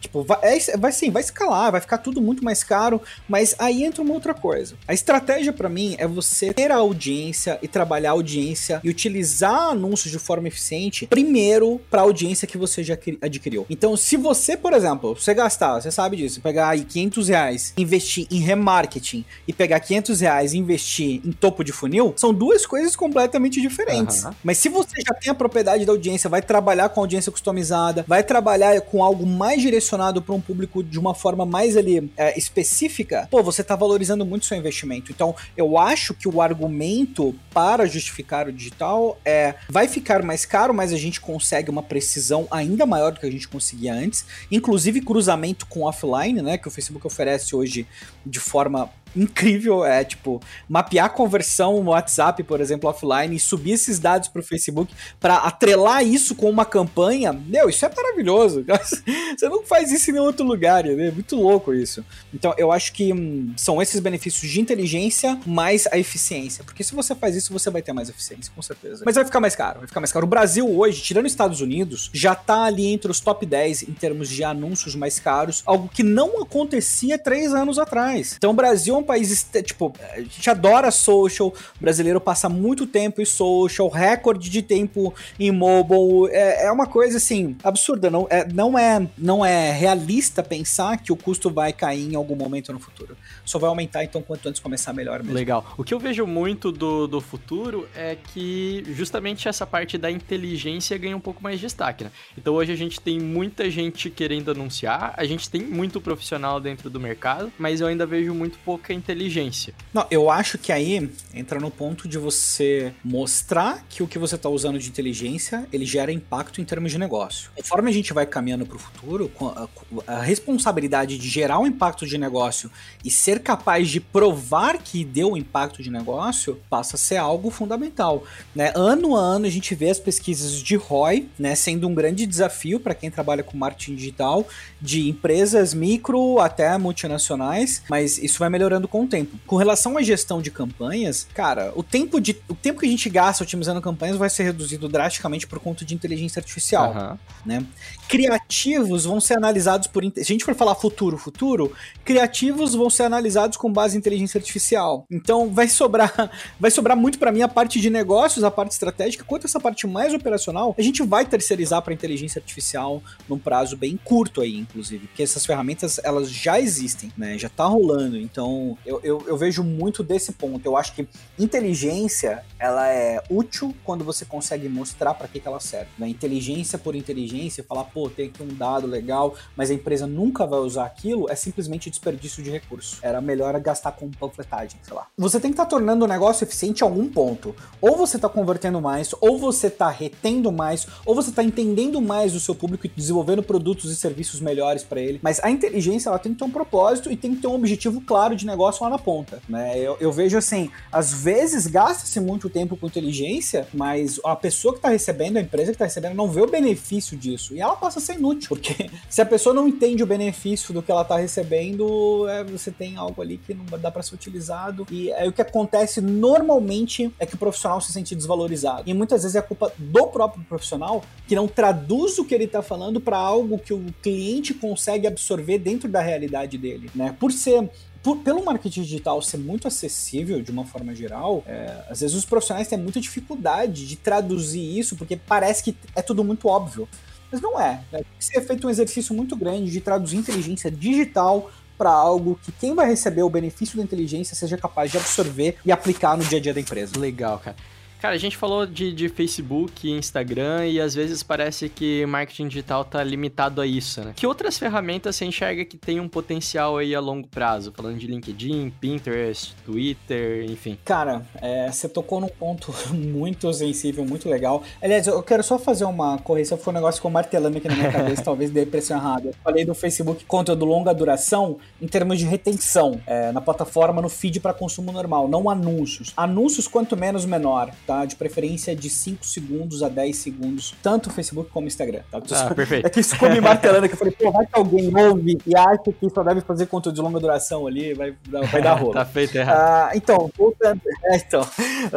tipo, vai, é- vai sim, vai escalar, vai ficar tudo muito mais caro, mas aí entra uma outra coisa. A estratégia pra mim é você ter a audiência e trabalhar a audiência e utilizar anúncios de forma eficiente, primeiro pra audiência que você já adquiri- adquiriu. Então, se você, por exemplo, você gastar, você sabe disso, pegar aí 500 reais, investir em remarketing e pegar 500 reais e investir em topo de funil, são duas coisas completamente diferentes.
Aham.
Mas se você já tem a propriedade da audiência, vai trabalhar com audiência customizada, vai trabalhar com algo mais direcionado para um público de uma forma mais ali é, específica, pô, você tá valorizando muito seu investimento. Então, eu acho que o argumento para justificar o digital é vai ficar mais caro, mas a gente consegue uma precisão ainda maior do que a gente conseguia antes, inclusive cruzamento com offline, né, que o Facebook oferece hoje de forma incrível, é tipo, mapear conversão no WhatsApp, por exemplo, offline, e subir esses dados pro Facebook para atrelar isso com uma campanha, meu, isso é maravilhoso. Você não faz isso em nenhum outro lugar, é muito louco isso. Então, eu acho que hum, são esses benefícios de inteligência mais a eficiência, porque se você faz isso, você vai ter mais eficiência, com certeza. Mas vai ficar mais caro, vai ficar mais caro. O Brasil hoje, tirando os Estados Unidos, já tá ali entre os top 10 em termos de anúncios mais caros, algo que não acontecia três anos atrás. Então, o Brasil é um país, tipo, a gente adora social, o brasileiro passa muito tempo em social, recorde de tempo em mobile, é, é uma coisa assim, absurda, não é, não, é, não é realista pensar que o custo vai cair em algum momento no futuro. Só vai aumentar, então, quanto antes começar melhor mesmo.
Legal. O que eu vejo muito do, do futuro é que justamente essa parte da inteligência ganha um pouco mais de destaque, né? Então hoje a gente tem muita gente querendo anunciar, a gente tem muito profissional dentro do mercado, mas eu ainda vejo muito pouca inteligência.
Não, eu acho que aí entra no ponto de você mostrar que o que você está usando de inteligência, ele gera impacto em termos de negócio. Conforme a gente vai caminhando para o futuro, a, responsabilidade de gerar um impacto de negócio e ser capaz de provar que deu um impacto de negócio passa a ser algo fundamental. Né? Ano a ano a gente vê as pesquisas de ROI, né, sendo um grande desafio para quem trabalha com marketing digital, de empresas micro até multinacionais, mas isso vai melhorando com o tempo. Com relação à gestão de campanhas, cara, o tempo, de, o tempo que a gente gasta otimizando campanhas vai ser reduzido drasticamente por conta de inteligência artificial, uhum. né? Criativos vão ser analisados por... Se a gente for falar futuro, futuro, criativos vão ser analisados com base em inteligência artificial. Então vai sobrar, vai sobrar muito para mim a parte de negócios, a parte estratégica, quanto essa parte mais operacional, a gente vai terceirizar para inteligência artificial num prazo bem curto aí, inclusive, porque essas ferramentas elas já existem, né? Já tá rolando. Então eu, eu, eu vejo muito desse ponto. Eu acho que inteligência ela é útil quando você consegue mostrar para que, que ela serve. Né? Inteligência por inteligência, falar, pô, tem aqui um dado legal, mas a empresa nunca vai usar aquilo, é simplesmente desperdício de recurso. Era melhor gastar com panfletagem, sei lá. Você tem que estar tá tornando o negócio eficiente a algum ponto. Ou você está convertendo mais, ou você está retendo mais, ou você está entendendo mais o seu público e desenvolvendo produtos e serviços melhores para ele. Mas a inteligência ela tem que ter um propósito e tem que ter um objetivo claro de negócio lá na ponta. Né? Eu, eu vejo assim, às vezes gasta-se muito tempo com inteligência, mas a pessoa que está recebendo, a empresa que está recebendo, não vê o benefício disso. E ela passa a ser inútil. Porque se a pessoa não entende o benefício do que ela está recebendo, é, você tem algo ali que não dá para ser utilizado. E é o que acontece normalmente é que o profissional se sente desvalorizado. E muitas vezes é culpa do próprio profissional que não traduz o que ele está falando para algo que o cliente consegue absorver dentro da realidade dele, né? Por ser por, pelo marketing digital ser muito acessível de uma forma geral, é, às vezes os profissionais têm muita dificuldade de traduzir isso, porque parece que é tudo muito óbvio. Mas não é. Né? Tem que ser feito um exercício muito grande de traduzir inteligência digital para algo que quem vai receber o benefício da inteligência seja capaz de absorver e aplicar no dia a dia da empresa.
Legal, cara. Cara, a gente falou de, de Facebook, Instagram e às vezes parece que marketing digital tá limitado a isso, né? Que outras ferramentas você enxerga que tem um potencial aí a longo prazo? Falando de LinkedIn, Pinterest, Twitter, enfim.
Cara, é, você tocou num ponto muito sensível, muito legal. Aliás, eu quero só fazer uma correção, foi um negócio que eu martelando aqui na minha cabeça, talvez dê impressão errada. Eu falei do Facebook conteúdo longa duração em termos de retenção é, na plataforma, no feed para consumo normal, não anúncios. Anúncios, quanto menos, menor tá? De preferência de 5 segundos a 10 segundos, tanto o Facebook como o Instagram, tá?
Ah, perfeito.
É que isso ficou me martelando, que eu falei, pô, vai que alguém ouve e acha que só deve fazer conteúdo de longa duração ali, vai, vai dar rolo.
tá feito errado.
Ah, então, voltando, é, então,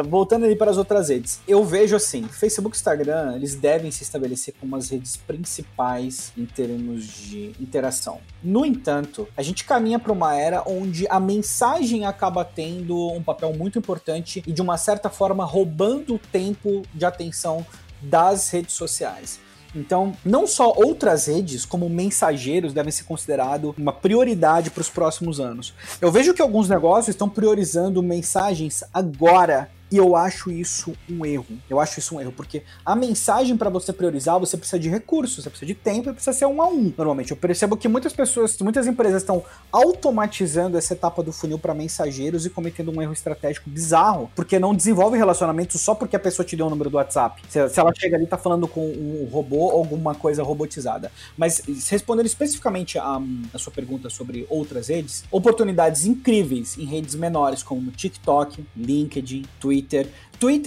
voltando ali para as outras redes, eu vejo assim, Facebook e Instagram, eles devem se estabelecer como as redes principais em termos de interação. No entanto, a gente caminha para uma era onde a mensagem acaba tendo um papel muito importante e de uma certa forma roubando o tempo de atenção das redes sociais. Então, não só outras redes, como mensageiros, devem ser considerados uma prioridade para os próximos anos. Eu vejo que alguns negócios estão priorizando mensagens agora E eu acho isso um erro. Eu acho isso um erro, porque a mensagem para você priorizar, você precisa de recursos, você precisa de tempo e precisa ser um a um. Normalmente, eu percebo que muitas pessoas, muitas empresas estão automatizando essa etapa do funil para mensageiros e cometendo um erro estratégico bizarro, porque não desenvolve relacionamento só porque a pessoa te deu o número do WhatsApp. Se, se ela chega ali e tá falando com um robô ou alguma coisa robotizada. Mas respondendo especificamente a, a sua pergunta sobre outras redes, oportunidades incríveis em redes menores como TikTok, LinkedIn, Twitter, Twitter,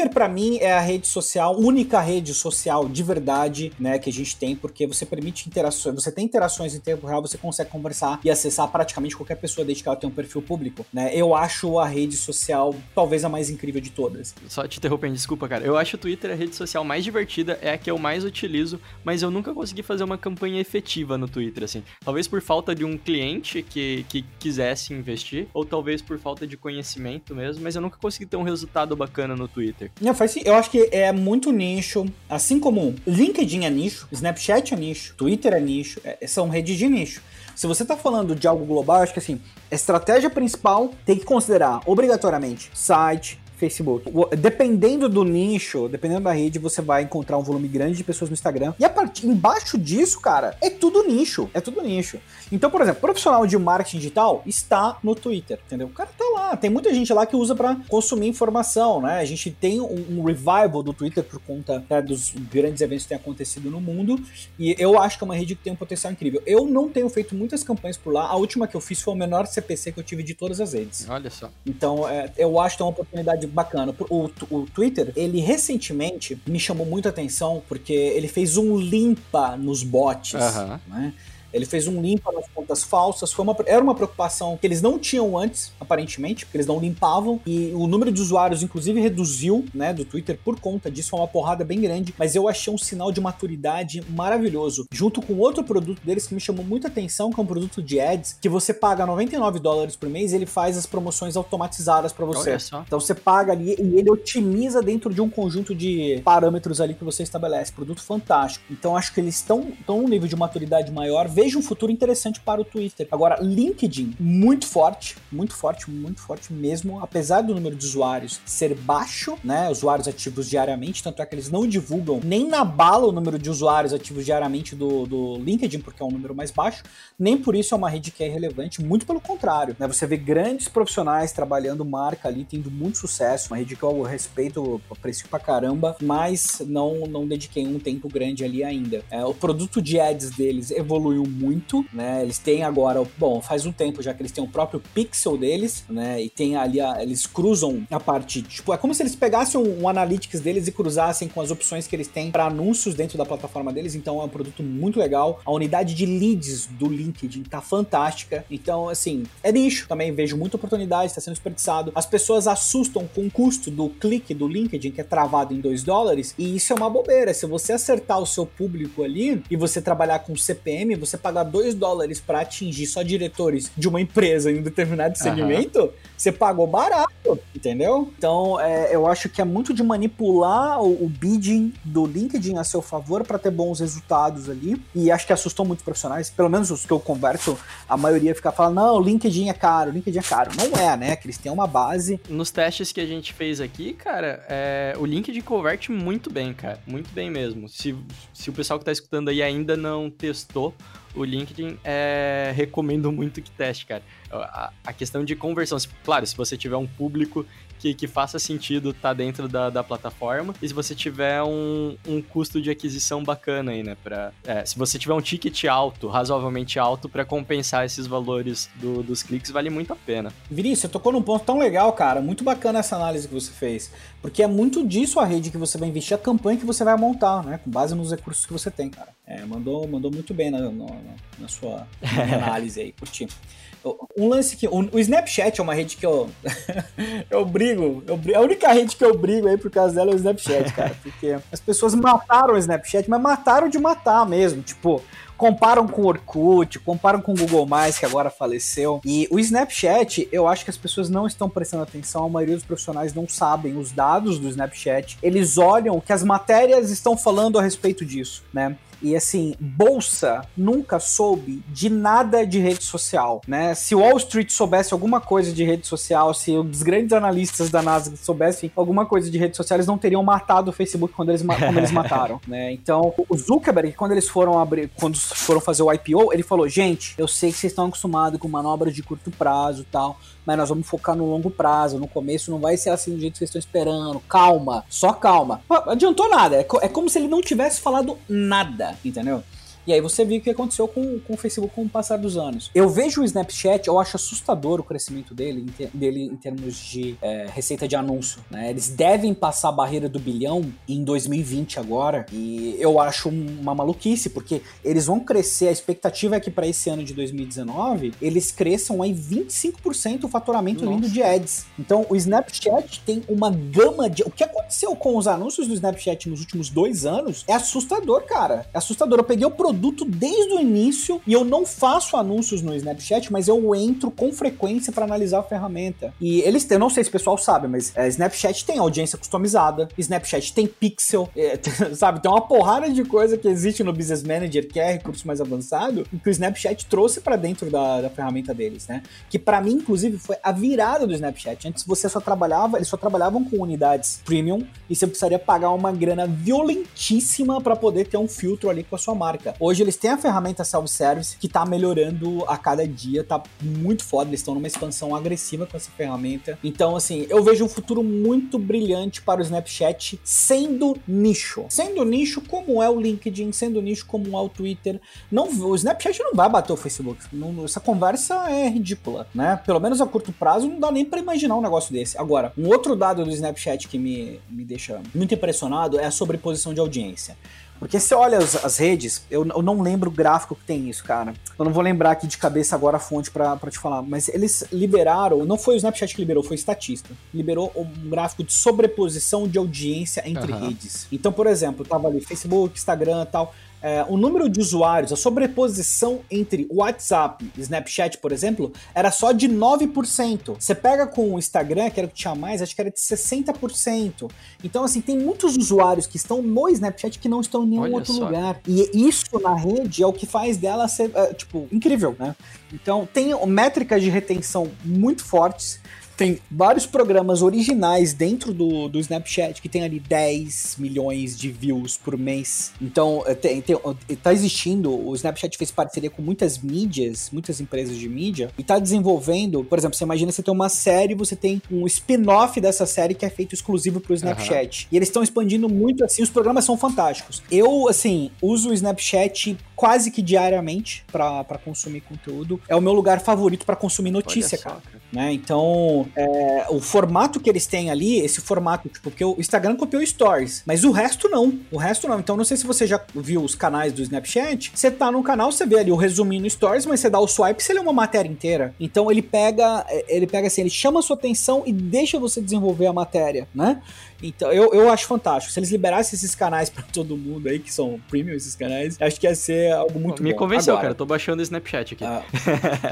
para mim, é a rede social, única rede social de verdade, né, que a gente tem, porque você permite interações, você tem interações em tempo real, você consegue conversar e acessar praticamente qualquer pessoa desde que ela tenha um perfil público, né? Eu acho a rede social talvez a mais incrível de todas.
Só te interrompendo, desculpa, cara. Eu acho o Twitter a rede social mais divertida, é a que eu mais utilizo, mas eu nunca consegui fazer uma campanha efetiva no Twitter, assim. Talvez por falta de um cliente que, que quisesse investir, ou talvez por falta de conhecimento mesmo, mas eu nunca consegui ter um resultado bacana no Twitter. Twitter.
Não, faz sim. Eu acho que é muito nicho. Assim como LinkedIn é nicho, Snapchat é nicho, Twitter é nicho, é, são redes de nicho. Se você está falando de algo global, acho que assim, a estratégia principal tem que considerar obrigatoriamente site, Facebook. Dependendo do nicho, dependendo da rede, você vai encontrar um volume grande de pessoas no Instagram. E a partir embaixo disso, cara, é tudo nicho. É tudo nicho. Então, por exemplo, profissional de marketing digital está no Twitter, entendeu? O cara tá lá. Tem muita gente lá que usa para consumir informação, né? A gente tem um, um revival do Twitter por conta né, dos grandes eventos que têm acontecido no mundo. E eu acho que é uma rede que tem um potencial incrível. Eu não tenho feito muitas campanhas por lá. A última que eu fiz foi o menor CPC que eu tive de todas as redes.
Olha só.
Então, é, eu acho que é uma oportunidade bacana. O, o Twitter, ele recentemente me chamou muita atenção porque ele fez um limpa nos bots, né? Ele fez um limpa nas contas falsas. Foi uma, era uma preocupação que eles não tinham antes, aparentemente, porque eles não limpavam. E o número de usuários, inclusive, reduziu, né, do Twitter por conta disso. Foi uma porrada bem grande. Mas eu achei um sinal de maturidade maravilhoso. Junto com outro produto deles que me chamou muita atenção, que é um produto de ads, que você paga 99 dólares por mês e ele faz as promoções automatizadas para você. Então você paga ali e ele otimiza dentro de um conjunto de parâmetros ali que você estabelece. Produto fantástico. Então acho que eles estão num nível de maturidade maior. Vejo um futuro interessante para o Twitter. Agora, LinkedIn, muito forte, muito forte, muito forte mesmo. Apesar do número de usuários ser baixo, né? Usuários ativos diariamente, tanto é que eles não divulgam nem na bala o número de usuários ativos diariamente do, do LinkedIn, porque é um número mais baixo. Nem por isso é uma rede que é relevante, muito pelo contrário. Né? Você vê grandes profissionais trabalhando marca ali, tendo muito sucesso. Uma rede que eu respeito, aprecio pra caramba, mas não, não dediquei um tempo grande ali ainda. É, o produto de ads deles evoluiu muito, né? Eles têm agora, bom, faz um tempo já que eles têm o próprio pixel deles, né? E tem ali, a, eles cruzam a parte, tipo, é como se eles pegassem um, um analytics deles e cruzassem com as opções que eles têm para anúncios dentro da plataforma deles. Então é um produto muito legal. A unidade de leads do LinkedIn tá fantástica. Então, assim, é nicho. Também vejo muita oportunidade, está sendo desperdiçado. As pessoas assustam com o custo do clique do LinkedIn, que é travado em 2 dólares, e isso é uma bobeira. Se você acertar o seu público ali e você trabalhar com CPM, você pagar 2 dólares para atingir só diretores de uma empresa em um determinado segmento, você pagou barato, entendeu? Então, é, eu acho que é muito de manipular o, o bidding do LinkedIn a seu favor para ter bons resultados ali. E acho que assustou muitos profissionais, pelo menos os que eu converso, a maioria fica falando: não, LinkedIn é caro, LinkedIn é caro. Não é, né? Que eles têm uma base.
Nos testes que a gente fez aqui, cara, é, o LinkedIn converte muito bem, cara. Muito bem mesmo. Se, se o pessoal que tá escutando aí ainda não testou o LinkedIn, é, recomendo muito que teste, cara. A, a questão de conversão, se- claro, se você tiver um público que, que faça sentido estar dentro da, da plataforma, e se você tiver um, um custo de aquisição bacana aí, né? Pra, é, se você tiver um ticket alto, razoavelmente alto, para compensar esses valores do- dos cliques, vale muito a pena.
Vinícius, você tocou num ponto tão legal, cara. Muito bacana essa análise que você fez. Porque é muito disso a rede que você vai investir, a campanha que você vai montar, né? Com base nos recursos que você tem, cara. É, mandou, mandou muito bem na, na- na sua análise aí, curti. Um lance que. O, Snapchat é uma rede que eu. eu brigo, eu brigo. A única rede que eu brigo aí por causa dela é o Snapchat, cara. Porque as pessoas mataram o Snapchat, mas mataram de matar mesmo. Tipo, comparam com o Orkut, comparam com o Google Mais, que agora faleceu. E o Snapchat, eu acho que as pessoas não estão prestando atenção, a maioria dos profissionais não sabem os dados do Snapchat. Eles olham o que as matérias estão falando a respeito disso, né? E assim, bolsa nunca soube de nada de rede social, né? Se Wall Street soubesse alguma coisa de rede social, se os grandes analistas da NASA soubessem alguma coisa de rede social, eles não teriam matado o Facebook quando eles, como eles mataram, né? Então, o Zuckerberg, quando eles foram abrir, quando foram fazer o IPO, ele falou: gente, eu sei que vocês estão acostumados com manobras de curto prazo e tal, mas nós vamos focar no longo prazo. No começo não vai ser assim do jeito que vocês estão esperando. Calma, só calma. Adiantou nada. É, é como se ele não tivesse falado nada, entendeu? E aí você viu o que aconteceu com, com o Facebook com o passar dos anos. Eu vejo o Snapchat, eu acho assustador o crescimento dele, em ter, dele em termos de é, receita de anúncio. Né? Eles devem passar a barreira do bilhão em 2020 agora. E eu acho uma maluquice, porque eles vão crescer. A expectativa é que para esse ano de 2019 eles cresçam aí 25% o faturamento Nossa. vindo de ads. Então o Snapchat tem uma gama de. O que aconteceu com os anúncios do Snapchat nos últimos dois anos é assustador, cara. É assustador. Eu peguei o produto produto desde o início e eu não faço anúncios no Snapchat, mas eu entro com frequência para analisar a ferramenta. E eles têm, não sei se o pessoal sabe, mas é, Snapchat tem audiência customizada, Snapchat tem pixel, é, sabe? Tem uma porrada de coisa que existe no Business Manager, que é recurso mais avançado, que o Snapchat trouxe para dentro da, da, ferramenta deles, né? Que para mim, inclusive, foi a virada do Snapchat. Antes você só trabalhava, eles só trabalhavam com unidades premium e você precisaria pagar uma grana violentíssima para poder ter um filtro ali com a sua marca. Hoje eles têm a ferramenta self-service que tá melhorando a cada dia, tá muito foda, eles estão numa expansão agressiva com essa ferramenta. Então, assim, eu vejo um futuro muito brilhante para o Snapchat sendo nicho. Sendo nicho como é o LinkedIn, sendo nicho como é o Twitter. Não, o Snapchat não vai bater o Facebook. Não, essa conversa é ridícula, né? Pelo menos a curto prazo não dá nem para imaginar um negócio desse. Agora, um outro dado do Snapchat que me, me deixa muito impressionado é a sobreposição de audiência. Porque se olha as, as redes, eu, eu, não lembro o gráfico que tem isso, cara. Eu não vou lembrar aqui de cabeça agora a fonte para te falar, mas eles liberaram, não foi o Snapchat que liberou, foi o Statista. Liberou um gráfico de sobreposição de audiência entre uhum. redes. Então, por exemplo, tava ali Facebook, Instagram e tal é, o número de usuários, a sobreposição entre WhatsApp e Snapchat, por exemplo, era só de 9%. Você pega com o Instagram, que era o que tinha mais, acho que era de 60%. Então, assim, tem muitos usuários que estão no Snapchat que não estão em nenhum Olha outro só. lugar. E isso na rede é o que faz dela ser, é, tipo, incrível, né? Então, tem métricas de retenção muito fortes tem vários programas originais dentro do, do Snapchat que tem ali 10 milhões de views por mês. Então, é, tem, tem, tá existindo, o Snapchat fez parceria com muitas mídias, muitas empresas de mídia, e tá desenvolvendo, por exemplo, você imagina você tem uma série, você tem um spin-off dessa série que é feito exclusivo pro Snapchat. Uhum. E eles estão expandindo muito assim, os programas são fantásticos. Eu, assim, uso o Snapchat quase que diariamente para consumir conteúdo. É o meu lugar favorito para consumir notícia, cara. Né? Então, é, o formato que eles têm ali, esse formato, tipo, porque o Instagram copiou Stories, mas o resto não. O resto não. Então, não sei se você já viu os canais do Snapchat. Você tá no canal, você vê ali o resuminho no Stories, mas você dá o swipe, você lê uma matéria inteira. Então, ele pega, ele pega assim, ele chama a sua atenção e deixa você desenvolver a matéria, né? Então, eu, eu acho fantástico. Se eles liberassem esses canais para todo mundo aí, que são premium esses canais, acho que ia ser algo muito
Me
bom.
convenceu, Agora, cara. Eu tô baixando o Snapchat aqui. Ah.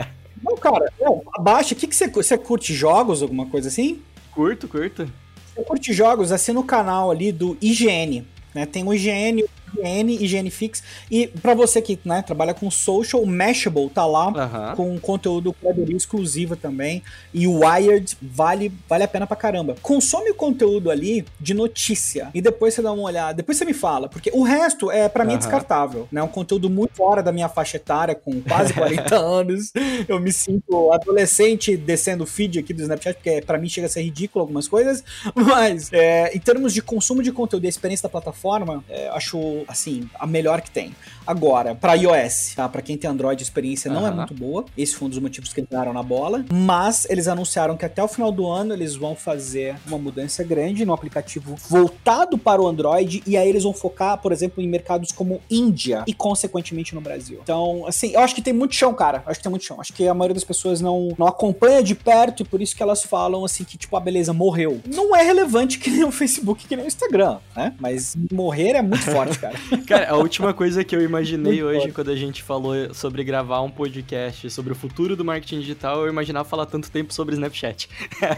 Não, cara, não, abaixa. O que, que você, você curte jogos, alguma coisa assim?
Curto, curto.
Você curte jogos, assina o canal ali do IGN. Né? Tem o IGN, IGN, IGN Fix. E para você que né, trabalha com social, o Mashable tá lá uhum. com conteúdo curadoria exclusiva também. E o Wired vale, vale a pena pra caramba. Consome o conteúdo ali de notícia e depois você dá uma olhada. Depois você me fala, porque o resto é para mim é descartável. Né? É um conteúdo muito fora da minha faixa etária, com quase 40 anos. Eu me sinto adolescente descendo o feed aqui do Snapchat, porque para mim chega a ser ridículo algumas coisas. Mas é, em termos de consumo de conteúdo e experiência da plataforma, é, acho assim, a melhor que tem. Agora, para iOS, tá? Para quem tem Android, a experiência não é muito boa. Esse foi um dos motivos que eles deram na bola. Mas eles anunciaram que até o final do ano eles vão fazer uma mudança grande no aplicativo voltado para o Android. E aí eles vão focar, por exemplo, em mercados como Índia e, consequentemente, no Brasil. Então, assim, eu acho que tem muito chão, cara. Eu acho que tem muito chão. Acho que a maioria das pessoas não, não acompanha de perto e por isso que elas falam assim que, tipo, a beleza morreu. Não é relevante que nem o Facebook, que nem o Instagram, né? Mas morrer é muito forte, cara. Cara.
Cara, a última coisa que eu imaginei hoje, quando a gente falou sobre gravar um podcast sobre o futuro do marketing digital, eu imaginava falar tanto tempo sobre Snapchat.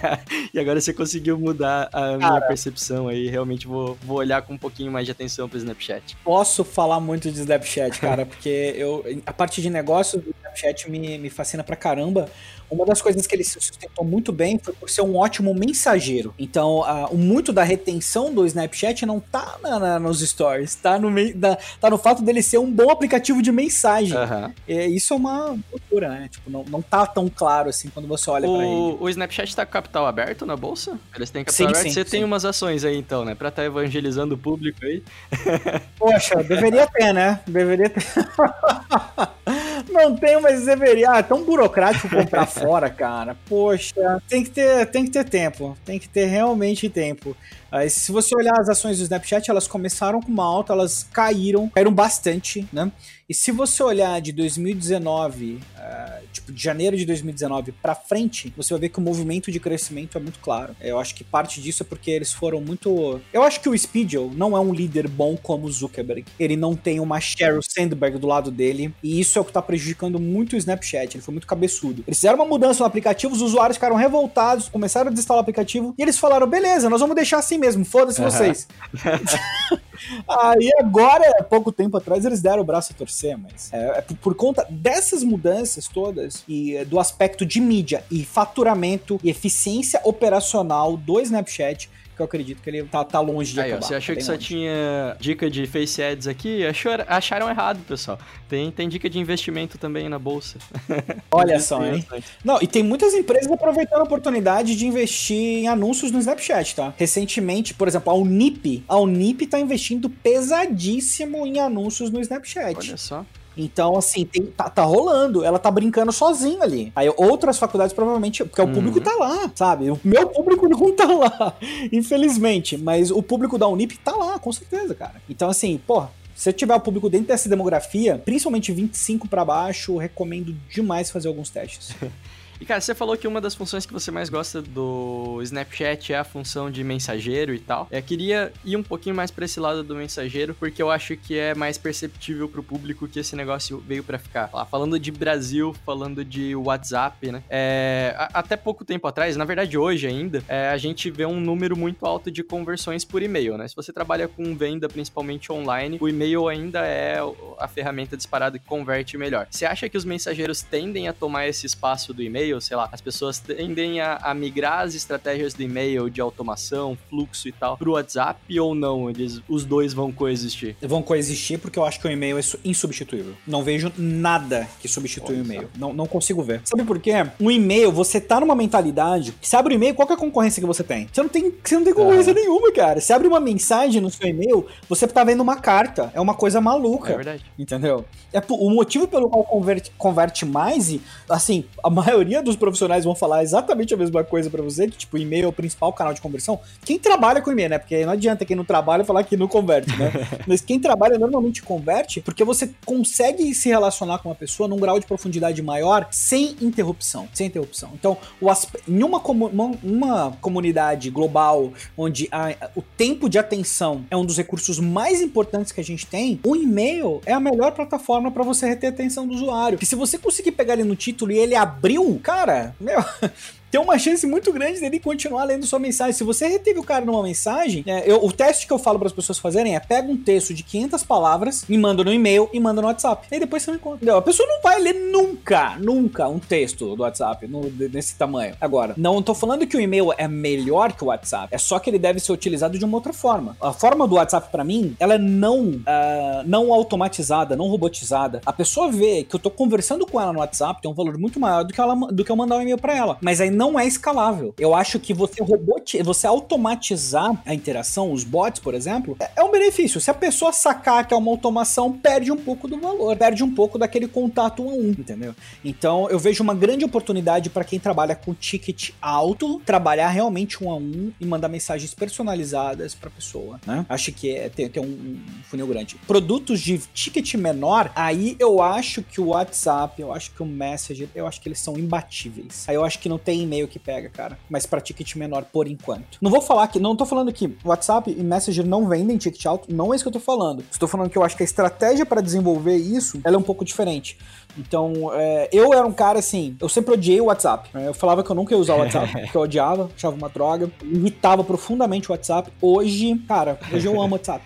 e agora você conseguiu mudar a minha
Cara.
percepção aí. Realmente vou, vou olhar com um pouquinho mais de atenção pro Snapchat.
Posso falar muito de Snapchat, cara, porque eu, a parte de negócio do Snapchat me, me fascina pra caramba. Uma das coisas que ele se sustentou muito bem foi por ser um ótimo mensageiro. Então, a- o muito da retenção do Snapchat não tá na- na- nos stories, tá no, da- tá no fato dele ser um bom aplicativo de mensagem.
Aham.
É, isso é uma loucura, né? Tipo, não, não tá tão claro assim quando você olha pra ele.
O, Snapchat tá com capital aberto na bolsa? Eles têm capital
Sim,
aberto?
sim,
Você
sim.
tem umas ações aí então, né? Pra estar evangelizando o público aí.
Poxa, deveria ter, né? Deveria ter. Não tem, mas deveria. Ah, é tão burocrático comprar fora, cara. Poxa, tem que ter, tem que ter tempo. Tem que ter realmente tempo. Aí, se você olhar as ações do Snapchat, elas começaram com uma alta, elas caíram, caíram bastante, né? E se você olhar de 2019, ah, tipo, de janeiro de 2019 pra frente, você vai ver que o movimento de crescimento é muito claro. Eu acho que parte disso é porque eles foram muito. Eu acho que o Speedle não é um líder bom como o Zuckerberg. Ele não tem uma Sheryl Sandberg do lado dele. E isso é o que tá prejudicando muito o Snapchat. Ele foi muito cabeçudo. Eles fizeram uma mudança no aplicativo, os usuários ficaram revoltados, começaram a desinstalar o aplicativo. E eles falaram: beleza, nós vamos deixar assim mesmo, foda-se vocês. Aí agora, pouco tempo atrás, eles deram o braço a torcer, mas é, é por, por conta dessas mudanças todas e é, do aspecto de mídia e faturamento e eficiência operacional do Snapchat que eu acredito que ele tá, tá longe de
Aí, ó,
acabar.
você achou
tá
que
bem
só
longe.
tinha dica de Face Ads aqui? Achou, acharam errado, pessoal. Tem, tem dica de investimento também na bolsa.
Olha só, hein? Não, e tem muitas empresas aproveitando a oportunidade de investir em anúncios no Snapchat, tá? Recentemente, por exemplo, a Unip, a Unip tá investindo pesadíssimo em anúncios no Snapchat.
Olha só.
Então, assim, tem- tá, tá rolando. Ela tá brincando sozinha ali. Aí outras faculdades provavelmente. Porque o
Uhum.
público tá lá, sabe? O meu público não tá lá, infelizmente. Mas o público da Unip tá lá, com certeza, cara. Então, assim, porra. Se você tiver o público dentro dessa demografia, principalmente 25 pra baixo, recomendo demais fazer alguns testes.
E cara, você falou que uma das funções que você mais gosta do Snapchat é a função de mensageiro e tal. Eu queria ir um pouquinho mais pra esse lado do mensageiro, porque eu acho que é mais perceptível pro público que esse negócio veio pra ficar. Falando de Brasil, falando de WhatsApp, né? É, até pouco tempo atrás, na verdade hoje ainda, é, a gente vê um número muito alto de conversões por e-mail, né? Se você trabalha com venda principalmente online, o e-mail ainda é a ferramenta disparada que converte melhor. Você acha que os mensageiros tendem a tomar esse espaço do e-mail? Sei lá, as pessoas tendem a, a migrar as estratégias do e-mail de automação, fluxo e tal pro WhatsApp ou não? Eles, os dois vão coexistir?
Vão coexistir porque eu acho que o e-mail é su- insubstituível. Não vejo nada que substitui
Olha
o e-mail. Não, não consigo ver. Sabe por quê? Um e-mail, você tá numa mentalidade. Você abre o e-mail, qual que é a concorrência que você tem? Você não tem, você não tem concorrência nenhuma, cara. Você abre uma mensagem no seu e-mail, você tá vendo uma carta. É uma coisa maluca.
É verdade.
Entendeu? É o motivo pelo qual converte, converte mais, e assim, a maioria dos profissionais vão falar exatamente a mesma coisa pra você, que tipo, e-mail é o principal canal de conversão. Quem trabalha com e-mail, né? Porque não adianta quem não trabalha falar que não converte, né? Mas quem trabalha normalmente converte, porque você consegue se relacionar com uma pessoa num grau de profundidade maior sem interrupção. Sem interrupção. Então, o em uma, comu- uma- uma comunidade global onde a- o tempo de atenção é um dos recursos mais importantes que a gente tem, o e-mail é a melhor plataforma para você reter a atenção do usuário. E se você conseguir pegar ele no título e ele abriu, cara, meu. Tem uma chance muito grande dele continuar lendo sua mensagem. Se você reteve o cara numa mensagem, é, eu- o teste que eu falo para as pessoas fazerem é pega um texto de 500 palavras, me manda no e-mail e manda no WhatsApp. Aí depois você não encontra. Entendeu? A pessoa não vai ler nunca, nunca um texto do WhatsApp no- nesse tamanho. Agora, não tô falando que o e-mail é melhor que o WhatsApp. É só que ele deve ser utilizado de uma outra forma. A forma do WhatsApp para mim, ela é não, ah, não automatizada, não robotizada. A pessoa vê que eu tô conversando com ela no WhatsApp, tem um valor muito maior do que, ela, do que eu mandar um e-mail para ela. Mas aí não é escalável. Eu acho que você roboti você automatizar a interação, os bots, por exemplo, é, é um benefício. Se a pessoa sacar que é uma automação, perde um pouco do valor, perde um pouco daquele contato um a um, entendeu? Então eu vejo uma grande oportunidade para quem trabalha com ticket alto, trabalhar realmente um a um e mandar mensagens personalizadas para pessoa, né? Acho que é, tem, tem um, um funil grande. Produtos de ticket menor, aí eu acho que o WhatsApp, eu acho que o Messenger, eu acho que eles são imbatíveis. Aí eu acho que não tem e-mail que pega, cara. Mas pra ticket menor por enquanto. Não vou falar que. Não tô falando que WhatsApp e Messenger não vendem ticket alto. Não é isso que eu tô falando. Estou falando que eu acho que a estratégia para desenvolver isso ela é um pouco diferente. Então, é, eu era um cara assim, eu sempre odiei o WhatsApp. Né? Eu falava que eu nunca ia usar o WhatsApp, porque eu odiava, achava uma droga, irritava profundamente o WhatsApp. Hoje, cara, hoje eu amo o WhatsApp.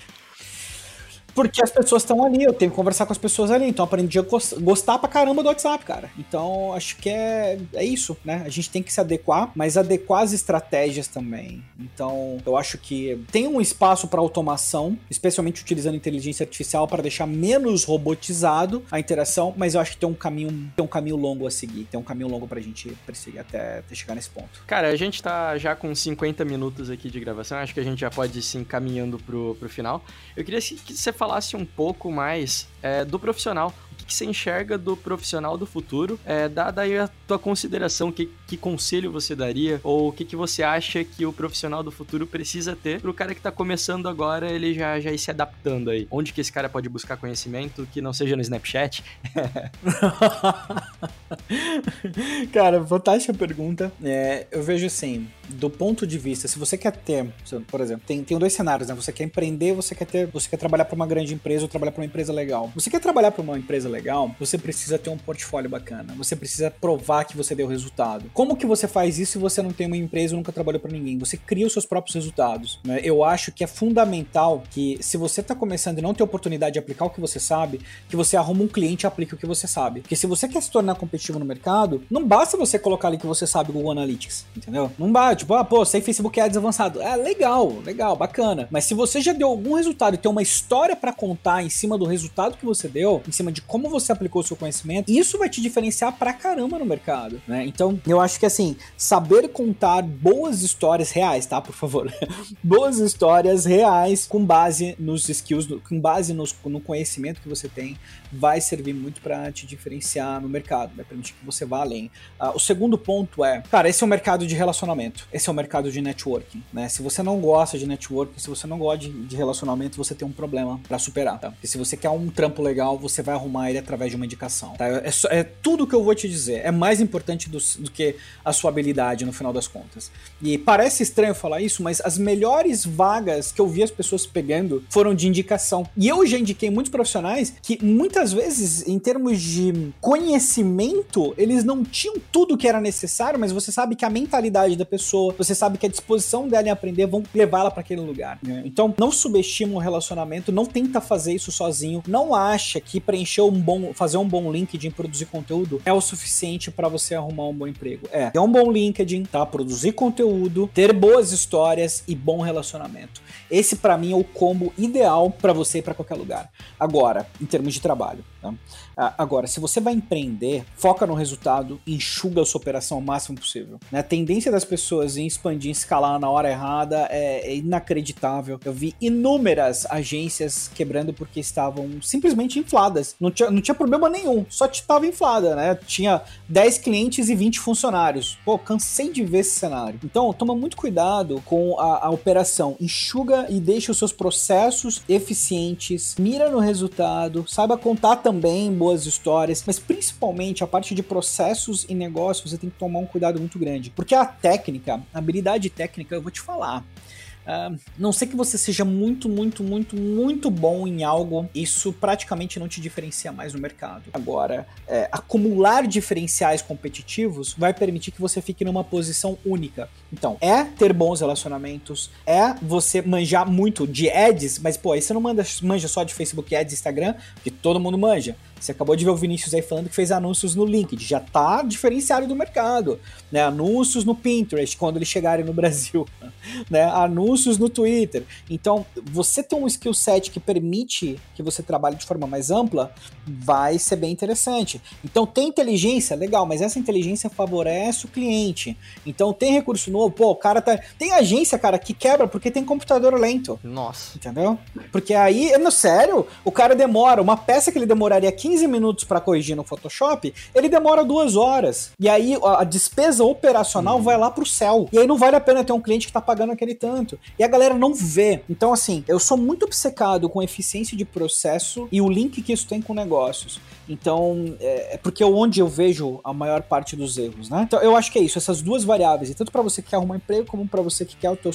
Porque as pessoas estão ali, eu tenho que conversar com as pessoas ali, então aprendi a gostar pra caramba do WhatsApp, cara. Então acho que é, é isso, né? A gente tem que se adequar, mas adequar as estratégias também. Então eu acho que tem um espaço para automação, especialmente utilizando inteligência artificial para deixar menos robotizado a interação, mas eu acho que tem um caminho, tem um caminho longo a seguir, tem um caminho longo pra gente perseguir até, até chegar nesse ponto.
Cara, a gente tá já com 50 minutos aqui de gravação, acho que a gente já pode ir se encaminhando pro, pro final. Eu queria que você falasse falasse um pouco mais é, do profissional. Que, você enxerga do profissional do futuro? É, dá aí a tua consideração, que, que conselho você daria? Ou o que, que você acha que o profissional do futuro precisa ter para o cara que está começando agora, ele já, já ir se adaptando aí? Onde que esse cara pode buscar conhecimento que não seja no Snapchat?
cara, fantástica pergunta. É, eu vejo assim, do ponto de vista, se você quer ter, por exemplo, tem, tem dois cenários, né? Você quer empreender, você quer ter, você quer trabalhar para uma grande empresa ou trabalhar para uma empresa legal. Você quer trabalhar para uma empresa legal, você precisa ter um portfólio bacana. Você precisa provar que você deu resultado. Como que você faz isso se você não tem uma empresa nunca trabalhou para ninguém? Você cria os seus próprios resultados. Né? Eu acho que é fundamental que, se você está começando e não tem oportunidade de aplicar o que você sabe, que você arruma um cliente e aplique o que você sabe. Porque se você quer se tornar competitivo no mercado, não basta você colocar ali que você sabe Google Analytics, entendeu? Não basta, tipo, ah, pô, sei Facebook Ads avançado. É legal, legal, bacana. Mas se você já deu algum resultado e tem uma história para contar em cima do resultado que você deu, em cima de como você aplicou o seu conhecimento, isso vai te diferenciar pra caramba no mercado, né? Então, eu acho que assim, saber contar boas histórias reais, tá? Por favor. boas histórias reais com base nos skills, com base no conhecimento que você tem, vai servir muito para te diferenciar no mercado, vai permitir que você vá além. Uh, o segundo ponto é, cara, esse é o mercado de relacionamento, esse é o mercado de networking, né? Se você não gosta de networking, se você não gosta de, de relacionamento, você tem um problema para superar, tá? Porque se você quer um trampo legal, você vai arrumar ele através de uma indicação, tá? É, é, é tudo que eu vou te dizer. É mais importante do, do, que a sua habilidade no final das contas. E parece estranho falar isso, mas as melhores vagas que eu vi as pessoas pegando foram de indicação. E eu já indiquei muitos profissionais que muitas vezes, em termos de conhecimento, eles não tinham tudo que era necessário, mas você sabe que a mentalidade da pessoa, você sabe que a disposição dela em aprender vão levá-la para aquele lugar. Né? Então, não subestima o relacionamento, não tenta fazer isso sozinho, não acha que preencher um bom, fazer um bom LinkedIn, produzir conteúdo é o suficiente para você arrumar um bom emprego. É, é um bom LinkedIn, tá? Produzir conteúdo, ter boas histórias e bom relacionamento. Esse para mim é o combo ideal para você ir para qualquer lugar. Agora, em termos de trabalho, trabalho tá? Ah, agora, se você vai empreender, foca no resultado, enxuga a sua operação o máximo possível. Né? A tendência das pessoas em expandir, escalar na hora errada é, é inacreditável. Eu vi inúmeras agências quebrando porque estavam simplesmente infladas. Não tinha, não tinha problema nenhum, só estava inflada, né? Tinha 10 clientes e 20 funcionários. Pô, cansei de ver esse cenário. Então, toma muito cuidado com a, a operação. Enxuga e deixa os seus processos eficientes, mira no resultado, saiba contar também boa boas histórias, mas principalmente a parte de processos e negócios você tem que tomar um cuidado muito grande. Porque a técnica, a habilidade técnica, eu vou te falar, Uh, não sei que você seja muito, muito, muito, muito bom em algo, isso praticamente não te diferencia mais no mercado. Agora, é, acumular diferenciais competitivos vai permitir que você fique numa posição única. Então, é ter bons relacionamentos, é você manjar muito de ads, mas pô, aí você não manda, manja só de Facebook Ads e Instagram, que todo mundo manja. Você acabou de ver o Vinícius aí falando que fez anúncios no LinkedIn, já tá diferenciado do mercado, né? Anúncios no Pinterest quando eles chegarem no Brasil, né? Anúncios no Twitter. Então, você ter um skill set que permite que você trabalhe de forma mais ampla, vai ser bem interessante. Então, tem inteligência, legal, mas essa inteligência favorece o cliente. Então, tem recurso novo, pô, o cara tá, tem agência, cara, que quebra porque tem computador lento.
Nossa.
Entendeu? Porque aí, no sério, o cara demora, uma peça que ele demoraria 15 15 minutos para corrigir no Photoshop, ele demora duas horas. E aí a, despesa operacional
Uhum.
vai lá pro céu. E aí não vale a pena ter um cliente que tá pagando aquele tanto. E a galera não vê. Então, assim, eu sou muito obcecado com eficiência de processo e o link que isso tem com negócios. Então, é é porque é onde eu vejo a maior parte dos erros, né? Então, eu acho que é isso, essas duas variáveis, e tanto para você que quer arrumar emprego, como para você que quer, o teu,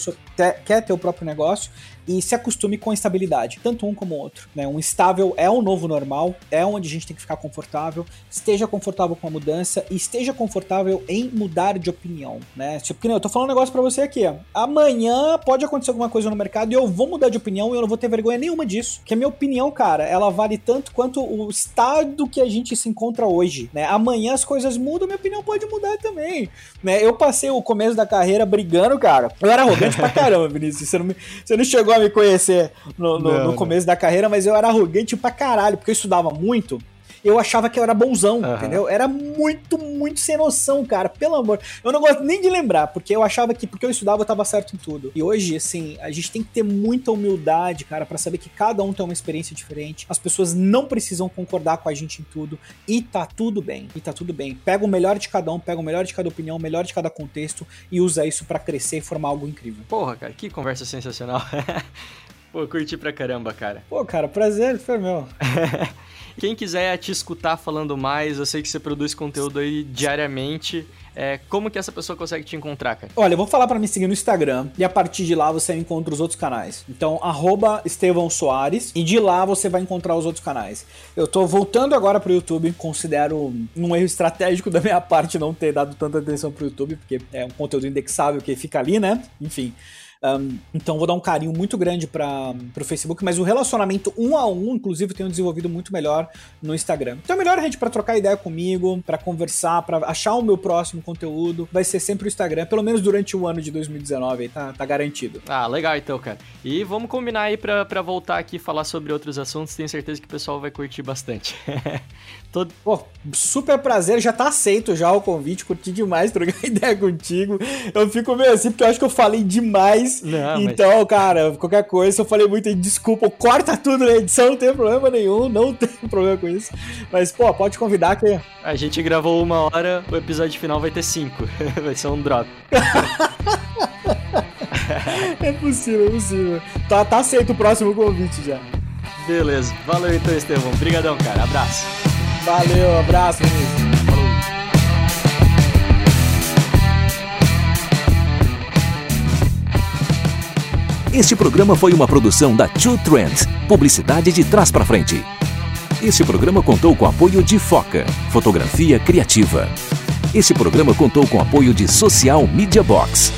quer ter o próprio negócio, e se acostume com a estabilidade, tanto um como o outro. Né? Um estável é o novo normal, é onde a gente tem que ficar confortável, esteja confortável com a mudança e esteja confortável em mudar de opinião, né? Tipo, eu tô falando um negócio pra você aqui. Amanhã pode acontecer alguma coisa no mercado e eu vou mudar de opinião e eu não vou ter vergonha nenhuma disso. Que a minha opinião, cara, ela vale tanto quanto o estado que a gente se encontra hoje, né? Amanhã as coisas mudam, minha opinião pode mudar também, né? Eu passei o começo da carreira brigando, cara. Eu era arrogante pra caramba, Vinícius. Você não, me- você não chegou a me conhecer no, no-
Não,
no
não.
começo da carreira, mas eu era arrogante pra caralho, porque eu estudava muito. Eu achava que eu era bonzão,
Aham.
entendeu? Era muito, muito sem noção, cara. Pelo amor. Eu não gosto nem de lembrar, porque eu achava que porque eu estudava eu tava certo em tudo. E hoje, assim, a gente tem que ter muita humildade, cara, pra saber que cada um tem uma experiência diferente. As pessoas não precisam concordar com a gente em tudo. E tá tudo bem. E tá tudo bem. Pega o melhor de cada um, pega o melhor de cada opinião, o melhor de cada contexto e usa isso pra crescer e formar algo incrível.
Porra, cara, que conversa sensacional. Pô, curti pra caramba, cara.
Pô, cara, prazer, foi meu.
Quem quiser te escutar falando mais, eu sei que você produz conteúdo aí diariamente. É, como que essa pessoa consegue te encontrar, cara?
Olha, eu vou falar pra me seguir no Instagram e a partir de lá você encontra os outros canais. Então, arroba Estevão Soares e de lá você vai encontrar os outros canais. Eu tô voltando agora pro YouTube, considero um erro estratégico da minha parte não ter dado tanta atenção pro YouTube, porque é um conteúdo indexável que fica ali, né? Enfim. Um, então vou dar um carinho muito grande para pro Facebook, mas o relacionamento um a um, inclusive, eu tenho desenvolvido muito melhor no Instagram. Então é melhor gente para trocar ideia comigo, para conversar, para achar o meu próximo conteúdo, vai ser sempre o Instagram, pelo menos durante o ano de 2019, aí tá, tá garantido.
Ah, legal então, cara. E vamos combinar aí pra, pra voltar aqui e falar sobre outros assuntos. Tenho certeza que o pessoal vai curtir bastante. Todo...
Pô, super prazer, já tá aceito já o convite, curti demais trocar ideia contigo. Eu fico meio assim porque eu acho que eu falei demais.
Não, mas-
então, cara, qualquer coisa, eu falei muito, desculpa, corta tudo na edição, não tem problema nenhum, não tem problema com isso. Mas, pô, pode convidar que
A gente gravou uma hora, o episódio final vai ter cinco. vai ser um drop.
é possível, é possível. Tá, tá aceito o próximo convite já.
Beleza. Valeu então, Estevão. Obrigadão, cara. Abraço.
Valeu, abraço, Vinícius.
Este programa foi uma produção da Two Trends, publicidade de trás para frente. Este programa contou com apoio de Foca, fotografia criativa. Este programa contou com apoio de Social Media Box.